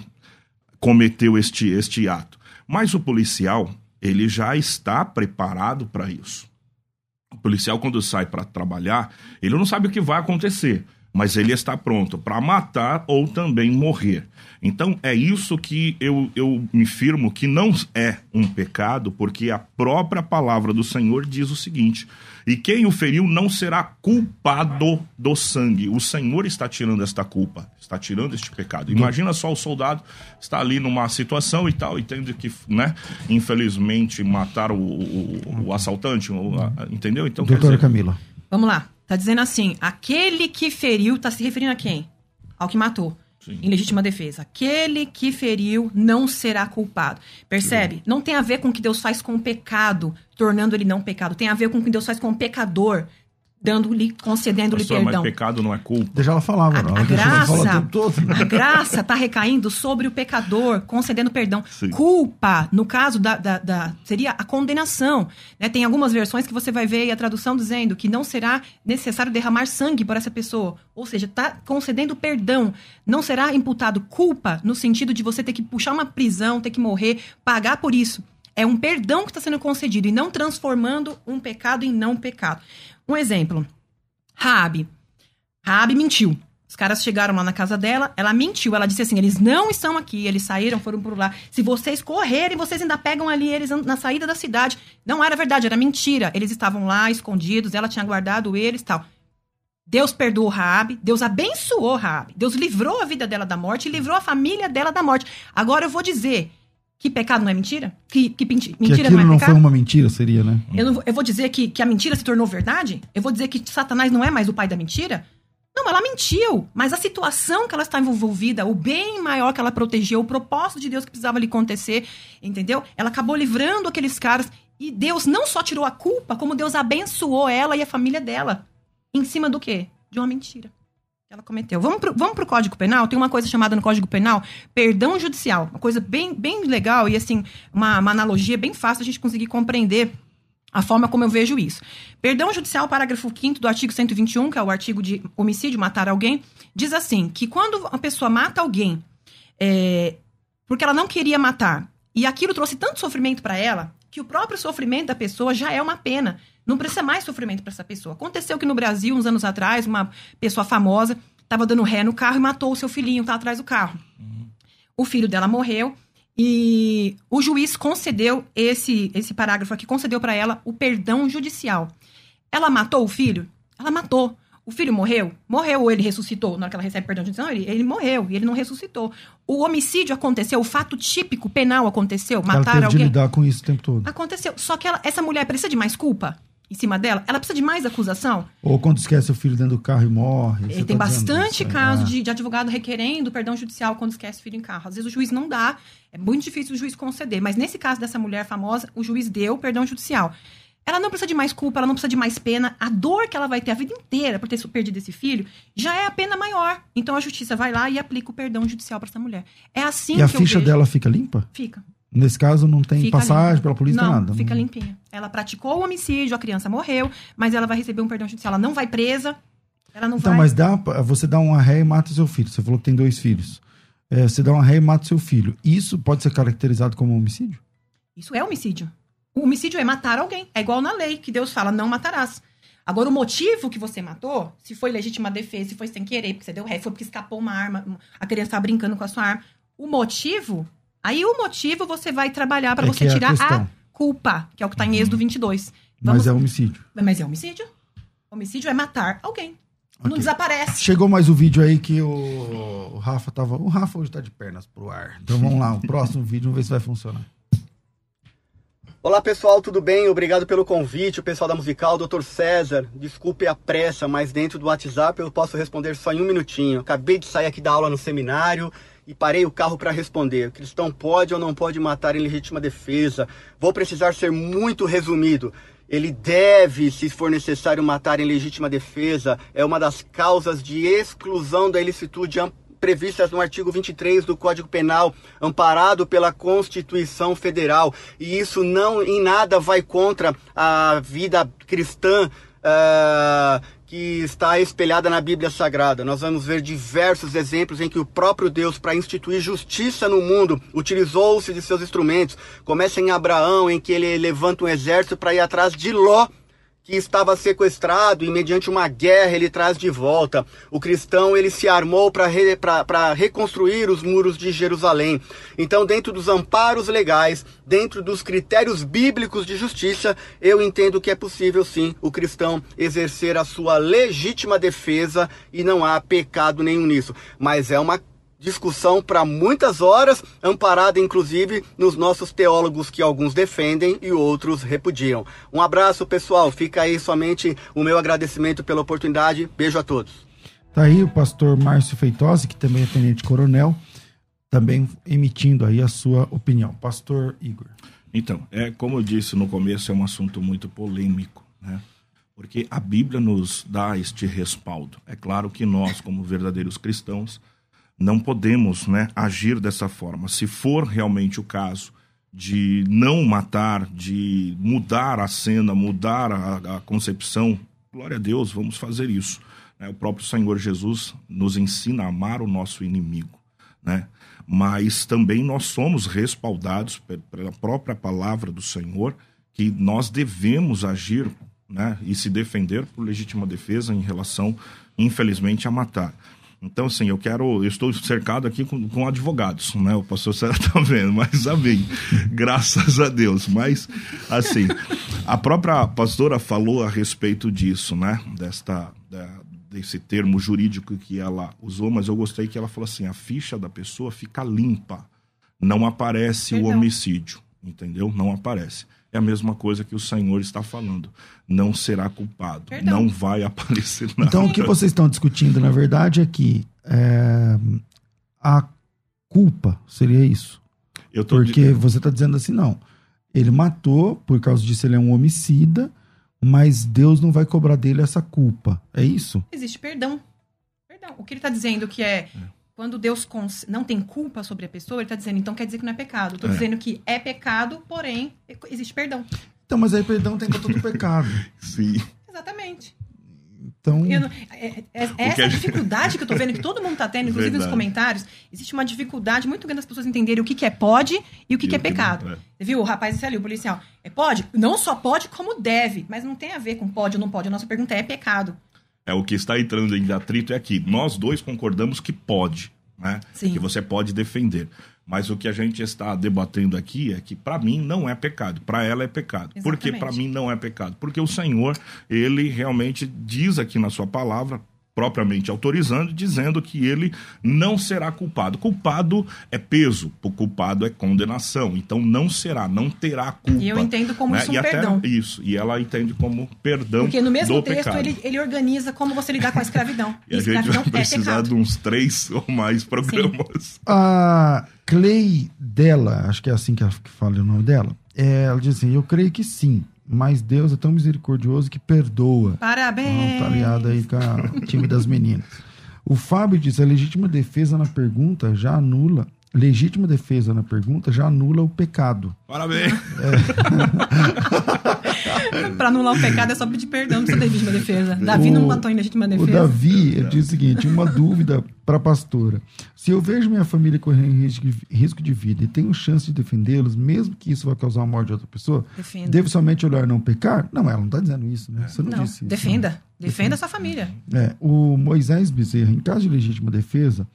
cometeu este, este ato. Mas o policial, ele já está preparado para isso. Policial, quando sai para trabalhar, ele não sabe o que vai acontecer, mas ele está pronto para matar ou também morrer. Então é isso que eu, eu me firmo que não é um pecado, porque a própria palavra do Senhor diz o seguinte: e quem o feriu não será culpado do sangue. O Senhor está tirando esta culpa, está tirando este pecado. Imagina só o soldado está ali numa situação e tal, e tendo que, né, infelizmente, matar o, o, o assaltante, entendeu? Então, Doutora dizer... Camila. Vamos lá. Tá dizendo assim: aquele que feriu, está se referindo a quem? Ao que matou. Sim. em legítima defesa. Aquele que feriu não será culpado. Percebe? Sim. Não tem a ver com o que Deus faz com o pecado, tornando ele não pecado. Tem a ver com o que Deus faz com o pecador, dando-lhe, concedendo-lhe perdão. Mas pecado não é culpa. Deixa ela falar, mano. A, a graça, todo, né? a graça está recaindo sobre o pecador, concedendo perdão. Sim. Culpa, no caso da, da, da, seria a condenação. Né? Tem algumas versões que você vai ver a tradução dizendo que não será necessário derramar sangue por essa pessoa. Ou seja, está concedendo perdão. Não será imputado culpa no sentido de você ter que puxar uma prisão, ter que morrer, pagar por isso. É um perdão que está sendo concedido e não transformando um pecado em não pecado. Um exemplo. Raabe. Raabe mentiu. Os caras chegaram lá na casa dela, ela mentiu. Ela disse assim: eles não estão aqui, eles saíram, foram por lá. Se vocês correrem, vocês ainda pegam ali eles na saída da cidade. Não era verdade, era mentira. Eles estavam lá escondidos, ela tinha guardado eles tal. Deus perdoou Raabe, Deus abençoou Raabe, Deus livrou a vida dela da morte e livrou a família dela da morte. Agora eu vou dizer, que pecado não é mentira? Que, que mentira que não é não pecado? foi uma mentira, seria, né? Eu, não, eu vou dizer que, que a mentira se tornou verdade? Eu vou dizer que Satanás não é mais o pai da mentira? Não, ela mentiu, mas a situação que ela está envolvida, o bem maior que ela protegeu, o propósito de Deus que precisava lhe acontecer, entendeu? Ela acabou livrando aqueles caras e Deus não só tirou a culpa, como Deus abençoou ela e a família dela. Em cima do quê? De uma mentira ela cometeu. Vamos pro, vamos pro Código Penal? Tem uma coisa chamada no Código Penal perdão judicial. Uma coisa bem, bem legal e, assim, uma, uma analogia bem fácil a gente conseguir compreender a forma como eu vejo isso. Perdão judicial, parágrafo 5 do artigo 121, que é o artigo de homicídio, matar alguém, diz assim, que quando uma pessoa mata alguém é, porque ela não queria matar e aquilo trouxe tanto sofrimento para ela, que o próprio sofrimento da pessoa já é uma pena não precisa mais sofrimento para essa pessoa. Aconteceu que no Brasil, uns anos atrás, uma pessoa famosa estava dando ré no carro e matou o seu filhinho que estava atrás do carro. Uhum. O filho dela morreu e o juiz concedeu esse, esse parágrafo aqui, concedeu para ela o perdão judicial. Ela matou o filho? Ela matou. O filho morreu? Morreu ou ele ressuscitou? Na hora que ela recebe perdão judicial, ele, ele morreu e ele não ressuscitou. O homicídio aconteceu, o fato típico penal aconteceu, matar ela teve alguém. De lidar com isso o tempo todo. Aconteceu. Só que ela, essa mulher precisa de mais culpa? Em cima dela, ela precisa de mais acusação? Ou quando esquece o filho dentro do carro e morre. E tem tá bastante caso de, de, advogado requerendo perdão judicial quando esquece o filho em carro. Às vezes o juiz não dá, é muito difícil o juiz conceder. Mas nesse caso dessa mulher famosa, o juiz deu perdão judicial. Ela não precisa de mais culpa, ela não precisa de mais pena. A dor que ela vai ter a vida inteira por ter perdido esse filho já é a pena maior. Então a justiça vai lá e aplica o perdão judicial para essa mulher. É assim e que a ficha dela fica limpa? Fica. Nesse caso, não tem fica passagem limpa. pela polícia, não, nada. Fica limpinha. Ela praticou o homicídio, a criança morreu, mas ela vai receber um perdão judicial. Ela não vai presa. Ela não então, vai... mas dá, você dá uma ré e mata seu filho. Você falou que tem dois filhos. É, você dá uma ré e mata seu filho. Isso pode ser caracterizado como homicídio? Isso é homicídio. O homicídio é matar alguém. É igual na lei, que Deus fala, não matarás. Agora, o motivo que você matou, se foi legítima defesa, se foi sem querer, porque você deu ré, foi porque escapou uma arma, a criança estava brincando com a sua arma. O motivo Aí o motivo você vai trabalhar para é você é tirar a, a, culpa, que é o que está em uhum. Êxodo 22. Vamos... Mas é homicídio. Mas é homicídio. Homicídio é matar alguém. Okay. Não desaparece. Chegou mais o um vídeo aí que o... o, Rafa tava. O Rafa hoje tá de pernas pro ar. Então vamos lá, o próximo vídeo, vamos ver se vai funcionar. Olá pessoal, tudo bem? Obrigado pelo convite, o pessoal da Musical, Dr. César. Desculpe a pressa, mas dentro do WhatsApp eu posso responder só em um minutinho. Acabei de sair aqui da aula no seminário e parei o carro para responder. Cristão pode ou não pode matar em legítima defesa? Vou precisar ser muito resumido. Ele deve, se for necessário, matar em legítima defesa. É uma das causas de exclusão da ilicitude previstas no artigo 23 do Código Penal, amparado pela Constituição Federal. E isso não em nada vai contra a vida cristã. Uh, que está espelhada na Bíblia Sagrada. Nós vamos ver diversos exemplos em que o próprio Deus, para instituir justiça no mundo, utilizou-se de seus instrumentos. Começa em Abraão, em que ele levanta um exército para ir atrás de Ló, que estava sequestrado e mediante uma guerra ele traz de volta. O cristão ele se armou para re, reconstruir os muros de Jerusalém. Então, dentro dos amparos legais, dentro dos critérios bíblicos de justiça, eu entendo que é possível sim o cristão exercer a sua legítima defesa e não há pecado nenhum nisso. Mas é uma discussão para muitas horas, amparada inclusive nos nossos teólogos que alguns defendem e outros repudiam. Um abraço, pessoal. Fica aí somente o meu agradecimento pela oportunidade. Beijo a todos. Tá aí o pastor Márcio Feitosi, que também é tenente coronel, também emitindo aí a sua opinião. Pastor Igor. Então, é como eu disse no começo, é um assunto muito polêmico, né? Porque a Bíblia nos dá este respaldo. É claro que nós, como verdadeiros cristãos, não podemos né, agir dessa forma. Se for realmente o caso de não matar, de mudar a cena, mudar a, a concepção, glória a Deus, vamos fazer isso. Né? O próprio Senhor Jesus nos ensina a amar o nosso inimigo. Né? Mas também nós somos respaldados pela própria palavra do Senhor que nós devemos agir né, e se defender por legítima defesa em relação, infelizmente, a matar. Então, assim, eu quero. Eu estou cercado aqui com, com advogados, né? O pastor Sérgio [LAUGHS] está vendo, mas amém. Graças a Deus. Mas, assim, a própria pastora falou a respeito disso, né? Desta. Da, desse termo jurídico que ela usou, mas eu gostei que ela falou assim: a ficha da pessoa fica limpa, não aparece Perdão. o homicídio, entendeu? Não aparece é a mesma coisa que o Senhor está falando. Não será culpado. Perdão. Não vai aparecer nada. Então, o que vocês estão discutindo, na verdade, é que é, a culpa seria isso. Porque você está dizendo assim, não. Ele matou, por causa disso ele é um homicida, mas Deus não vai cobrar dele essa culpa. É isso? Existe perdão. Perdão. O que ele está dizendo que é, é quando Deus não tem culpa sobre a pessoa, ele está dizendo, então quer dizer que não é pecado. Estou é. dizendo que é pecado, porém, existe perdão. Então, mas aí perdão tem conta do pecado. [LAUGHS] Sim. Exatamente. Então. Não, é, é, é essa a [LAUGHS] dificuldade que eu estou vendo que todo mundo está tendo, inclusive Verdade. nos comentários. Existe uma dificuldade muito grande das pessoas entenderem o que, que é pode e o que, e que é pecado. É. Você viu? O rapaz disse ali, o policial. É pode? Não só pode, como deve. Mas não tem a ver com pode ou não pode. A nossa pergunta é: é pecado? É o que está entrando em atrito é aqui. Nós dois concordamos que pode, né? Sim. Que você pode defender. Mas o que a gente está debatendo aqui é que para mim não é pecado, para ela é pecado. Exatamente. Por que para mim não é pecado? Porque o Senhor, ele realmente diz aqui na sua palavra, propriamente autorizando, dizendo que ele não será culpado. Culpado é peso, o culpado é condenação. Então não será, não terá culpa. E eu entendo como né? isso um e perdão. Até, isso, e ela entende como perdão Porque no mesmo texto ele, ele, organiza como você lidar com a escravidão. e, [LAUGHS] e a gente vai é precisar é de uns três ou mais programas. Sim. A Clay dela, acho que é assim que fala o nome dela, é, ela diz assim, eu creio que sim, mas Deus é tão misericordioso que perdoa. Parabéns! tá aliado aí com o time das meninas. O Fábio diz: a legítima defesa na pergunta já anula. Legítima defesa na pergunta já anula o pecado. Parabéns! É. [LAUGHS] para anular o pecado é só pedir perdão para legítima defesa. Davi o, não matou em legítima defesa. O Davi ele diz o seguinte: uma dúvida para a pastora. Se eu vejo minha família correndo risco, de vida e tenho chance de defendê-los, mesmo que isso vá causar a morte de outra pessoa, Defenda. devo somente olhar e não pecar? Não, ela não está dizendo isso, né? Você não, não disse isso. Defenda. Né? Defenda a sua família. É, o Moisés Bezerra, em caso de legítima defesa,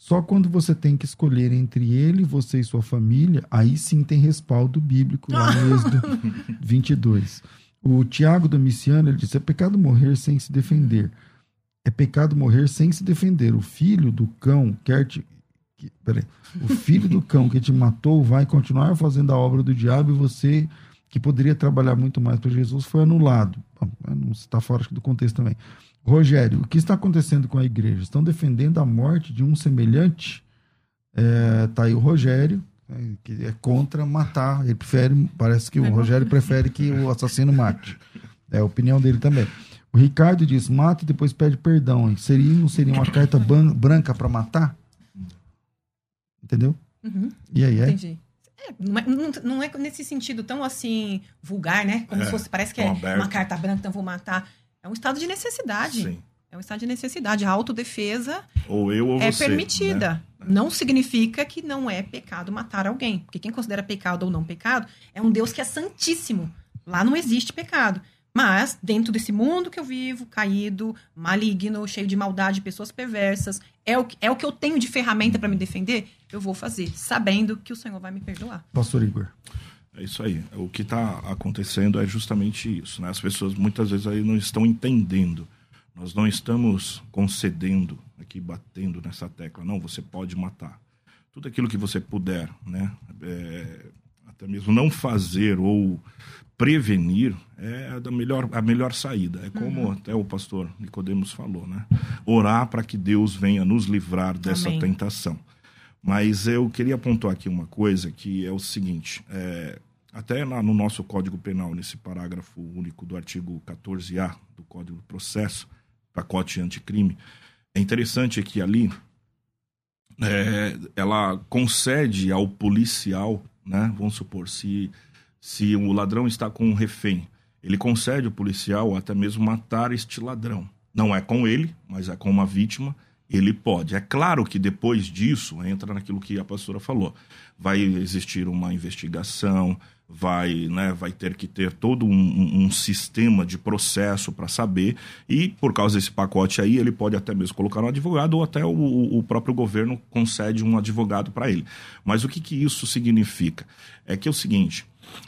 só quando você tem que escolher entre ele, você e sua família, aí sim tem respaldo bíblico lá no [LAUGHS] Êxodo 22. O Tiago Domiciano, ele disse, é pecado morrer sem se defender é pecado morrer sem se defender. O filho do cão quer te. Peraí. O filho do cão que te matou vai continuar fazendo a obra do diabo e você que poderia trabalhar muito mais para Jesus foi anulado. Não está fora do contexto também. Rogério, o que está acontecendo com a igreja? Estão defendendo a morte de um semelhante? É, tá aí o Rogério, né, que é contra matar. Ele prefere, parece que o Rogério prefere que o assassino mate. É a opinião dele também. O Ricardo diz: mata e depois pede perdão. Seria, não seria uma carta branca para matar? Entendeu? Uhum. E aí, é? Entendi. É, não, é, não, não, é, nesse sentido tão assim vulgar, né? Como é, se fosse, parece que é aberto. uma carta branca, então vou matar. É um estado de necessidade. Sim. É um estado de necessidade. A autodefesa ou eu, ou é você, permitida. Né? Não significa que não é pecado matar alguém. Porque quem considera pecado ou não pecado é um Deus que é santíssimo. Lá não existe pecado. Mas, dentro desse mundo que eu vivo, caído, maligno, cheio de maldade, pessoas perversas, é o, é o que eu tenho de ferramenta para me defender, eu vou fazer, sabendo que o Senhor vai me perdoar. Pastor Igor. É isso aí. O que está acontecendo é justamente isso. Né? As pessoas muitas vezes aí não estão entendendo. Nós não estamos concedendo aqui, batendo nessa tecla. Não, você pode matar. Tudo aquilo que você puder, né? É, até mesmo não fazer ou prevenir é a melhor, a melhor saída. É como uhum. até o pastor Nicodemos falou, né? Orar para que Deus venha nos livrar dessa Amém. tentação. Mas eu queria apontar aqui uma coisa que é o seguinte: é, até lá no nosso Código Penal, nesse parágrafo único do artigo 14A do Código do Processo, pacote anticrime, é interessante que ali é, ela concede ao policial, né? Vamos supor, se se o ladrão está com um refém, ele concede ao policial até mesmo matar este ladrão. Não é com ele, mas é com uma vítima, ele pode. É claro que depois disso, entra naquilo que a pastora falou, vai existir uma investigação, vai, né, vai ter que ter todo um, um sistema de processo para saber, e por causa desse pacote aí, ele pode até mesmo colocar um advogado, ou até o, o próprio governo concede um advogado para ele. Mas o que, que isso significa? É que é o seguinte: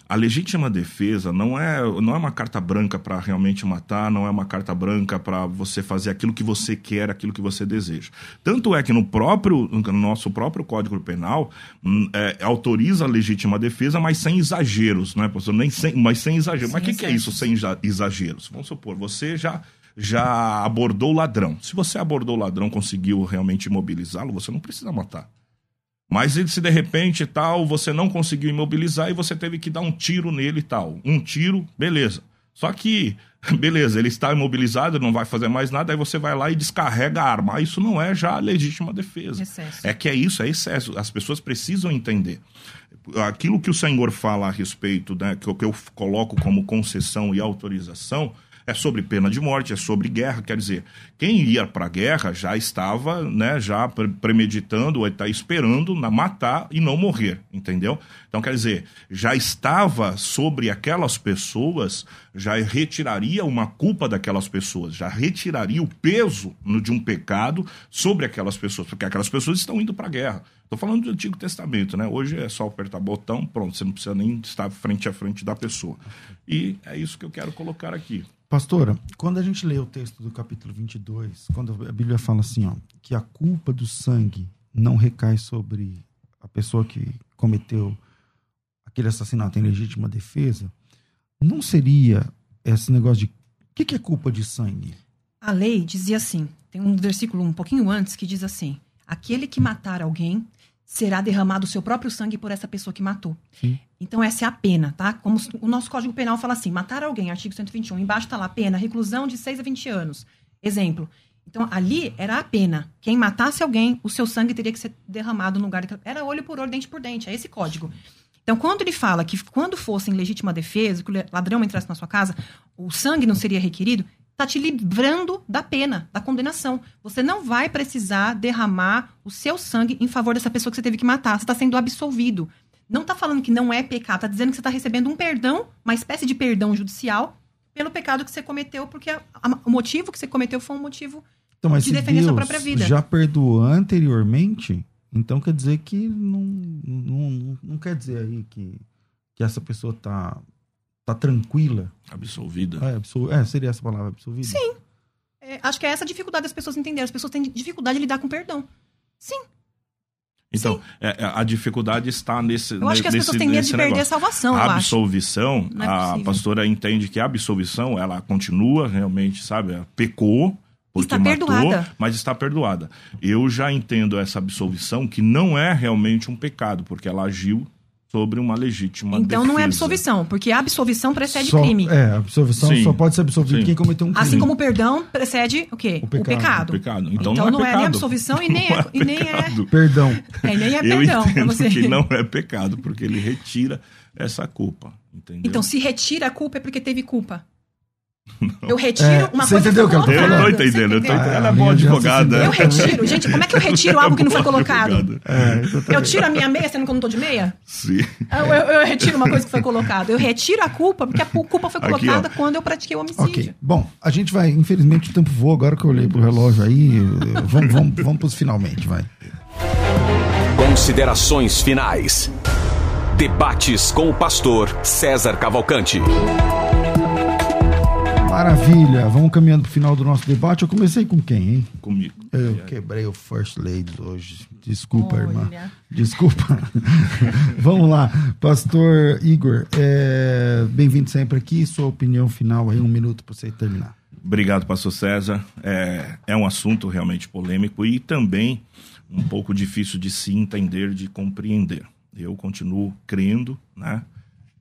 a legítima defesa não é, não é uma carta branca para realmente matar, não é uma carta branca para você fazer aquilo que você quer, aquilo que você deseja. Tanto é que no próprio no nosso próprio Código Penal hum, é, autoriza a legítima defesa, mas sem exageros, né, professor? Nem sem, mas sem exageros. Mas o que, que é isso sem exageros? Vamos supor, você já já abordou o ladrão. Se você abordou o ladrão, conseguiu realmente imobilizá-lo, você não precisa matar. Mas se de repente tal, você não conseguiu imobilizar e você teve que dar um tiro nele e tal. Um tiro, beleza. Só que, [LAUGHS] beleza, ele está imobilizado, não vai fazer mais nada, aí você vai lá e descarrega a arma. Isso não é já legítima defesa. Excesso. É que é isso, é excesso. As pessoas precisam entender. Aquilo que o Senhor fala a respeito, né, que eu coloco como concessão e autorização, é sobre pena de morte, é sobre guerra. Quer dizer, quem ia para a guerra já estava, né, já premeditando, ou está esperando na matar e não morrer, entendeu? Então, quer dizer, já estava sobre aquelas pessoas, já retiraria uma culpa daquelas pessoas, já retiraria o peso de um pecado sobre aquelas pessoas, porque aquelas pessoas estão indo para a guerra. Estou falando do Antigo Testamento, né? Hoje é só apertar botão, pronto, você não precisa nem estar frente a frente da pessoa. E é isso que eu quero colocar aqui. Pastora, quando a gente lê o texto do capítulo 22, quando a Bíblia fala assim, ó, que a culpa do sangue não recai sobre a pessoa que cometeu aquele assassinato em legítima defesa, não seria esse negócio de. O que, que é culpa de sangue? A lei dizia assim: tem um versículo um pouquinho antes que diz assim: aquele que matar alguém será derramado o seu próprio sangue por essa pessoa que matou. Sim. Então, essa é a pena, tá? Como o nosso Código Penal fala assim: matar alguém, artigo 121, embaixo está lá, pena, reclusão de 6 a 20 anos. Exemplo. Então, ali era a pena. Quem matasse alguém, o seu sangue teria que ser derramado no lugar. Era olho por olho, dente por dente. É esse código. Então, quando ele fala que quando fosse em legítima defesa, que o ladrão entrasse na sua casa, o sangue não seria requerido, está te livrando da pena, da condenação. Você não vai precisar derramar o seu sangue em favor dessa pessoa que você teve que matar. Você está sendo absolvido. Não está falando que não é pecado, está dizendo que você está recebendo um perdão, uma espécie de perdão judicial, pelo pecado que você cometeu, porque a, a, o motivo que você cometeu foi um motivo então, de defender Deus sua própria vida. Já perdoou anteriormente, então quer dizer que não, não, não, não quer dizer aí que, que essa pessoa está tá tranquila. Absolvida. É, absol... é, seria essa palavra, absolvida? Sim. É, acho que é essa a dificuldade das pessoas entenderem. As pessoas têm dificuldade de lidar com perdão. Sim. Então, é, é, a dificuldade está nesse. Eu acho que as pessoas têm medo de perder a salvação. A eu absolvição, é a pastora entende que a absolvição, ela continua realmente, sabe? Ela Pecou. Porque Está matou, perdoada. mas está perdoada. Eu já entendo essa absolvição que não é realmente um pecado, porque ela agiu sobre uma legítima Então não é defesa. absolvição, porque a absolvição precede Só- crime. É, a absolvição Sim. só pode ser absolvido Sim. quem cometeu um crime. Assim como o perdão precede o quê? O pecado. O pecado. Então, Então não, não é é pecado. nem absolvição e [LAUGHS] nem é- Não e nem é- pecado. Perdão. É, nem é Eu perdão pra entendo você. que não é pecado, porque ele retira essa culpa. Entendeu? Então, se retira a culpa é porque teve culpa. [LAUGHS] Eu retiro É, uma você coisa entendeu o que ela tá eu falando? tô Você entendendo, eu tô entendeu? entendendo. Ela é boa advogada. Eu retiro. Gente, como é que eu retiro algo que não foi colocado? É. Eu tiro a minha meia sendo que eu não tô de meia? Sim. Eu, eu- eu retiro uma coisa que foi colocada. Eu retiro a culpa porque a culpa foi Aqui, colocada ó. quando eu pratiquei o homicídio. Ok. Bom, a gente vai, infelizmente o tempo voa, agora que eu olhei pro relógio aí, eh, vamos, vamos, vamos pros finalmente, vai. Considerações finais. Debates com o pastor César Cavalcante. Maravilha, vamos caminhando pro final do nosso debate. Eu comecei com quem, hein? Comigo. Eu quebrei o First Ladies hoje. Desculpa, Olha. irmã. Desculpa. [LAUGHS] Vamos lá, Pastor Igor. é, Bem-vindo sempre aqui. Sua opinião final aí, um minuto para você terminar. Obrigado, pastor César. É, é um assunto realmente polêmico e também um pouco difícil de se entender, de compreender. Eu continuo crendo, né,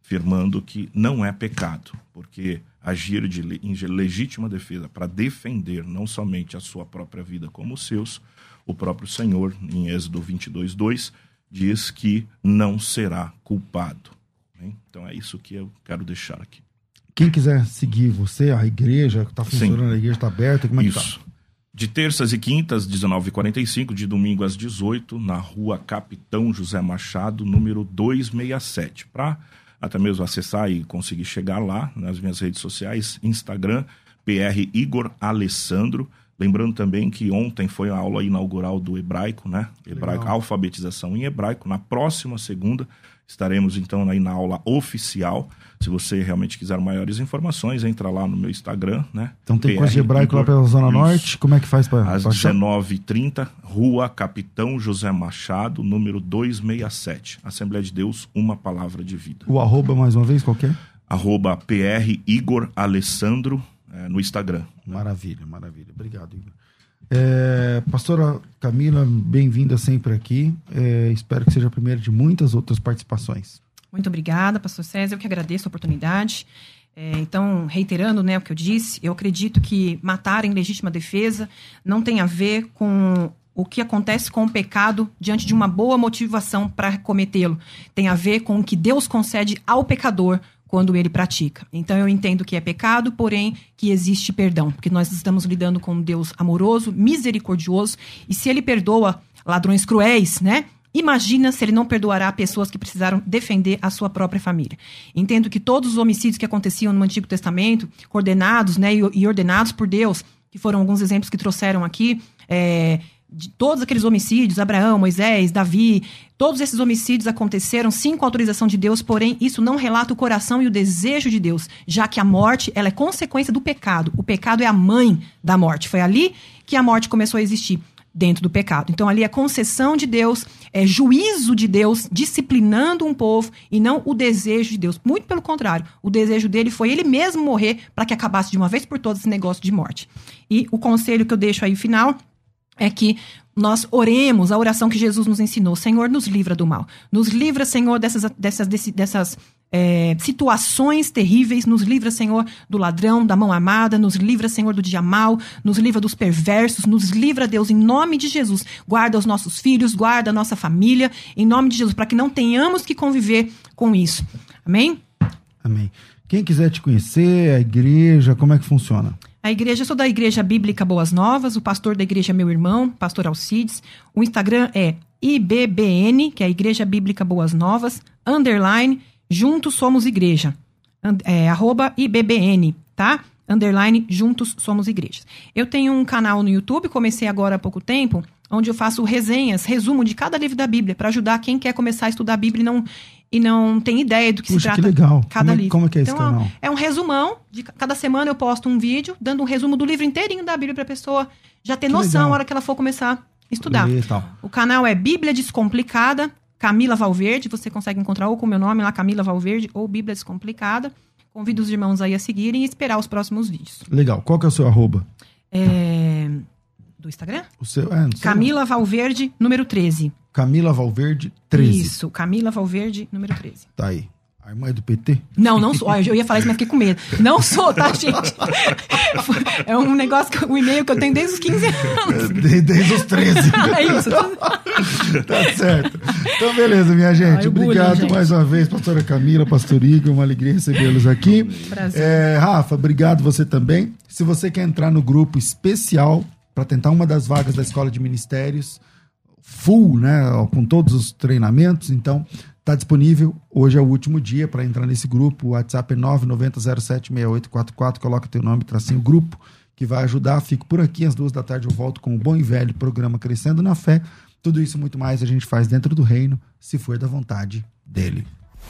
afirmando que não é pecado, porque agir de, em legítima defesa para defender não somente a sua própria vida como os seus, o próprio Senhor, em Êxodo 22, 2, diz que não será culpado. né? Então é isso que eu quero deixar aqui. Quem quiser seguir você, a igreja, tá funcionando, a igreja tá aberta, como é que Isso. tá? De terças e quintas, 19h45, de domingo às 18 na rua Capitão José Machado, número 267. Para até mesmo acessar e conseguir chegar lá nas minhas redes sociais, Instagram, PR Igor Alessandro. Lembrando também que ontem foi a aula inaugural do hebraico, né? Hebraico, Legal. alfabetização em hebraico. Na próxima segunda estaremos então aí na aula oficial. Se você realmente quiser maiores informações, entra lá no meu Instagram, né? Então tem coisa de hebraico lá pela Zona. Norte. Como é que faz para Às 19h30, Rua Capitão José Machado, número 267. Assembleia de Deus, uma palavra de vida. O arroba, mais uma vez, qualquer? Arroba PR Igor Alessandro eh, no Instagram. Maravilha, maravilha. Obrigado, Igor. É, pastora Camila, bem-vinda sempre aqui. É, espero que seja a primeira de muitas outras participações. Muito obrigada, pastor César. Eu que agradeço a oportunidade. É, então, reiterando né, o que eu disse, eu acredito que matar em legítima defesa não tem a ver com o que acontece com o pecado diante de uma boa motivação para cometê-lo. Tem a ver com o que Deus concede ao pecador quando ele pratica. Então eu entendo que é pecado, porém que existe perdão, porque nós estamos lidando com um Deus amoroso, misericordioso, e se ele perdoa ladrões cruéis, né? Imagina se ele não perdoará pessoas que precisaram defender a sua própria família. Entendo que todos os homicídios que aconteciam no Antigo Testamento, coordenados né, e ordenados por Deus, que foram alguns exemplos que trouxeram aqui, é, de todos aqueles homicídios, Abraão, Moisés, Davi, todos esses homicídios aconteceram sim com autorização de Deus, porém isso não relata o coração e o desejo de Deus, já que a morte ela é consequência do pecado. O pecado é a mãe da morte. Foi ali que a morte começou a existir dentro do pecado. Então ali é concessão de Deus, é juízo de Deus disciplinando um povo e não o desejo de Deus. Muito pelo contrário, o desejo dele foi ele mesmo morrer para que acabasse de uma vez por todas esse negócio de morte. E o conselho que eu deixo aí final é que nós oremos a oração que Jesus nos ensinou. Senhor, nos livra do mal. Nos livra, Senhor, dessas, dessas, dessas é, situações terríveis. Nos livra, Senhor, do ladrão, da mão armada. Nos livra, Senhor, do dia mal. Nos livra dos perversos. Nos livra, Deus, em nome de Jesus. Guarda os nossos filhos, guarda a nossa família, em nome de Jesus, para que não tenhamos que conviver com isso. Amém? Amém. Quem quiser te conhecer, a igreja, como é que funciona? A igreja, eu sou da Igreja Bíblica Boas Novas, o pastor da igreja é meu irmão, pastor Alcides. O Instagram é IBBN, que é a Igreja Bíblica Boas Novas, underline, juntos somos igreja. É, arroba IBBN, tá? Underline, juntos somos igrejas. Eu tenho um canal no YouTube, comecei agora há pouco tempo, onde eu faço resenhas, resumo de cada livro da Bíblia, para ajudar quem quer começar a estudar a Bíblia e não, e não tem ideia do que Puxa, se que trata legal. cada Como é- livro. como é que é esse Então, canal? É um resumão. De ca- cada semana eu posto um vídeo dando um resumo do livro inteirinho da Bíblia para a pessoa já ter Que noção legal. na hora que ela for começar estudar. ler e tal. O canal é Bíblia Descomplicada, Camila Valverde. Você consegue encontrar ou com o meu nome lá, Camila Valverde, ou Bíblia Descomplicada. Convido os irmãos aí a seguirem e esperar os próximos vídeos. Legal. Qual que é o seu arroba? É, Do Instagram? O seu, é. Camila Valverde, número 13. Camila Valverde 13. Isso, Camila Valverde, número 13. Tá aí. A irmã é do PT? Não, não sou. Eu ia falar isso, mas fiquei com medo. Não sou, tá, gente? [LAUGHS] É um negócio, que, um e-mail que eu tenho desde os 15 anos. [LAUGHS] De- Desde os 13. [LAUGHS] É isso. tá certo. Então, beleza, minha gente. Ai, o bullying, Obrigado gente. mais uma vez, pastora Camila, pastor Igor. Uma alegria recebê-los aqui. Prazer. É, Rafa, obrigado você também. Se você quer entrar no grupo especial para tentar uma das vagas da Escola de Ministérios, full, né, com todos os treinamentos, então tá disponível. Hoje é o último dia para entrar nesse grupo. O WhatsApp é 990076844. Coloca teu nome, tracinho grupo, que vai ajudar. Fico por aqui às duas da tarde. Eu volto com o bom e velho programa Crescendo na Fé. Tudo isso muito mais a gente faz dentro do reino, se for da vontade dele.